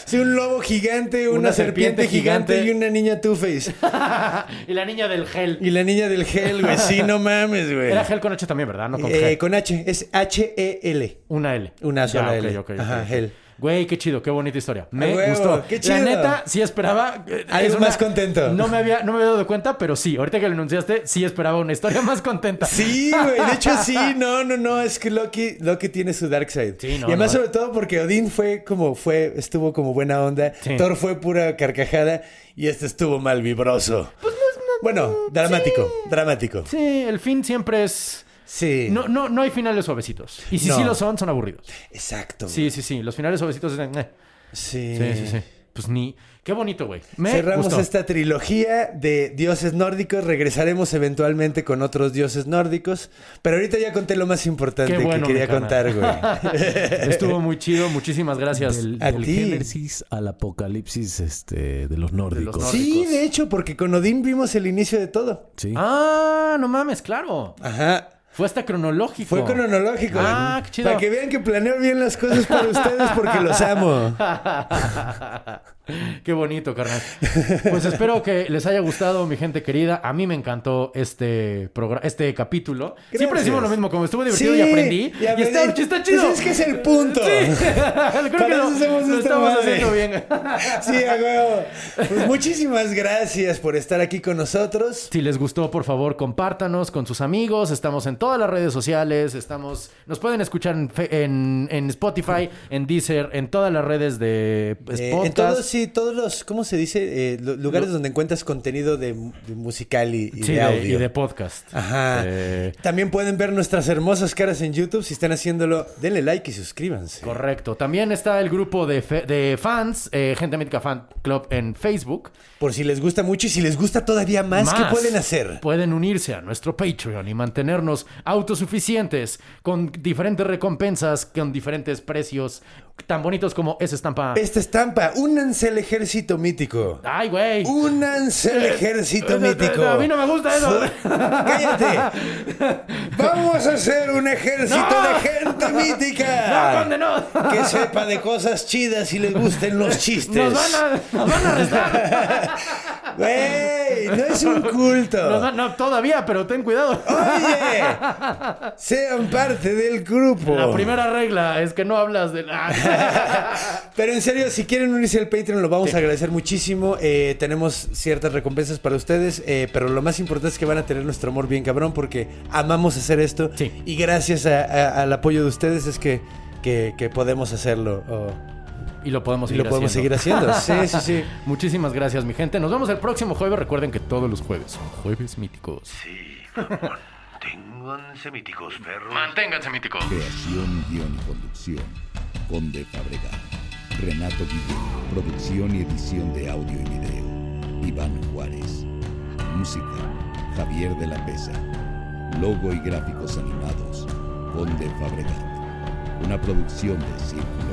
Sí, un lobo gigante, una, Una serpiente, serpiente gigante, gigante. y una niña Two-Face. y la niña del gel. Y la niña del gel, güey. Sí, no mames, güey. Era gel con H también, ¿verdad? No con Eh, G. con H. Es H-E-L. Una L. Una sola Ya, ok, L. ok, ok, Ajá, gel. Güey, qué chido, qué bonita historia. Me huevo, gustó. qué chido. La neta, sí esperaba. eh, Algo es más contento. No me, había, no me había dado cuenta, pero sí, ahorita que lo anunciaste, sí esperaba una historia más contenta. Sí, güey. De hecho, sí. No, no, no. Es que Loki, Loki tiene su dark side. Sí, no, y además, no. sobre todo porque Odín fue como fue, estuvo como buena onda. Sí. Thor fue pura carcajada. Y este estuvo mal vibroso. Pues bueno, dramático. Dramático. Sí, el fin siempre es. Sí. No, no, no hay finales suavecitos. Y si No. sí lo son, son aburridos. Exacto. Sí, sí, sí. Los finales suavecitos es. de, eh. Sí. Sí, sí, sí. Pues ni. Qué bonito, güey. Me Cerramos gustó. esta trilogía de dioses nórdicos. Regresaremos eventualmente con otros dioses nórdicos. Pero ahorita ya conté lo más importante bueno, que quería contar, güey. Estuvo muy chido. Muchísimas gracias. Del, A del ti. Génesis al apocalipsis este, de los nórdicos. nórdicos. sí, de hecho, porque con Odín vimos el inicio de todo. Sí. Ah, no mames, claro. Ajá. Fue hasta cronológico. Fue cronológico. Ah, qué chido. Para que vean que planeo bien las cosas para ustedes porque los amo. Qué bonito, carnal. Pues espero que les haya gustado, mi gente querida. A mí me encantó este programa, este capítulo. Siempre Gracias. decimos lo mismo, como estuvo divertido Sí, y aprendí. y Y, está, está chido. Pues es que es el punto. Sí. Creo Para que lo, hacemos lo esta estamos madre. haciendo bien. Sí, a huevo. Pues muchísimas gracias por estar aquí con nosotros. Si les gustó, por favor, compártanos con sus amigos. Estamos en todas las redes sociales. Estamos, nos pueden escuchar en, en, en Spotify, en Deezer, en todas las redes de pues, Eh, en podcast. todos sí, todos los, ¿cómo se dice? Eh, lu- lugares donde encuentras contenido de, de musical y, y Sí, de audio. y de podcast. Ajá. Eh, También pueden ver nuestras hermosas caras en YouTube. Si están haciéndolo, denle like y suscríbanse. Correcto. También está el grupo de, fe- de fans, eh, Gente Mítica Fan Club en Facebook. Por si les gusta mucho y si les gusta todavía más, ¿qué pueden hacer? Pueden unirse a nuestro Patreon y mantenernos autosuficientes con diferentes recompensas, con diferentes precios tan bonitos como esa estampa. Esta estampa, únanse al ejército mítico. ¡Ay, güey! Únanse al ejército eh, mítico. a mí no me gusta eso. Cállate. Vamos a hacer un ejército No. de gente ¡No, mítica. conde, no! Que sepa de cosas chidas y le gusten los chistes. Nos van a, nos van a arrestar. Güey, no es un culto. No, todavía, pero ten cuidado. Oye, sean parte del grupo. La primera regla es que no hablas de... Ah. Pero en serio, si quieren unirse al Patreon, lo vamos a agradecer muchísimo. Eh, tenemos ciertas recompensas para ustedes, eh, pero lo más importante es que van a tener nuestro amor bien cabrón porque amamos hacer esto. Sí. Y gracias a- a- al apoyo de ustedes es que, que- que podemos hacerlo. oh, Y lo podemos y seguir lo podemos haciendo. seguir haciendo. Sí, sí, sí. Muchísimas gracias, mi gente. Nos vemos el próximo jueves. Recuerden que todos los jueves son jueves míticos. Ténganse míticos, perros. Manténganse míticos. Creación, guion y conducción. Conde Fabregat. Renato Guillén. Producción y edición de audio y video. Iván Juárez. Música. Javier de la Pesa. Logo y gráficos animados. Conde Fabregat. Una producción de Círculo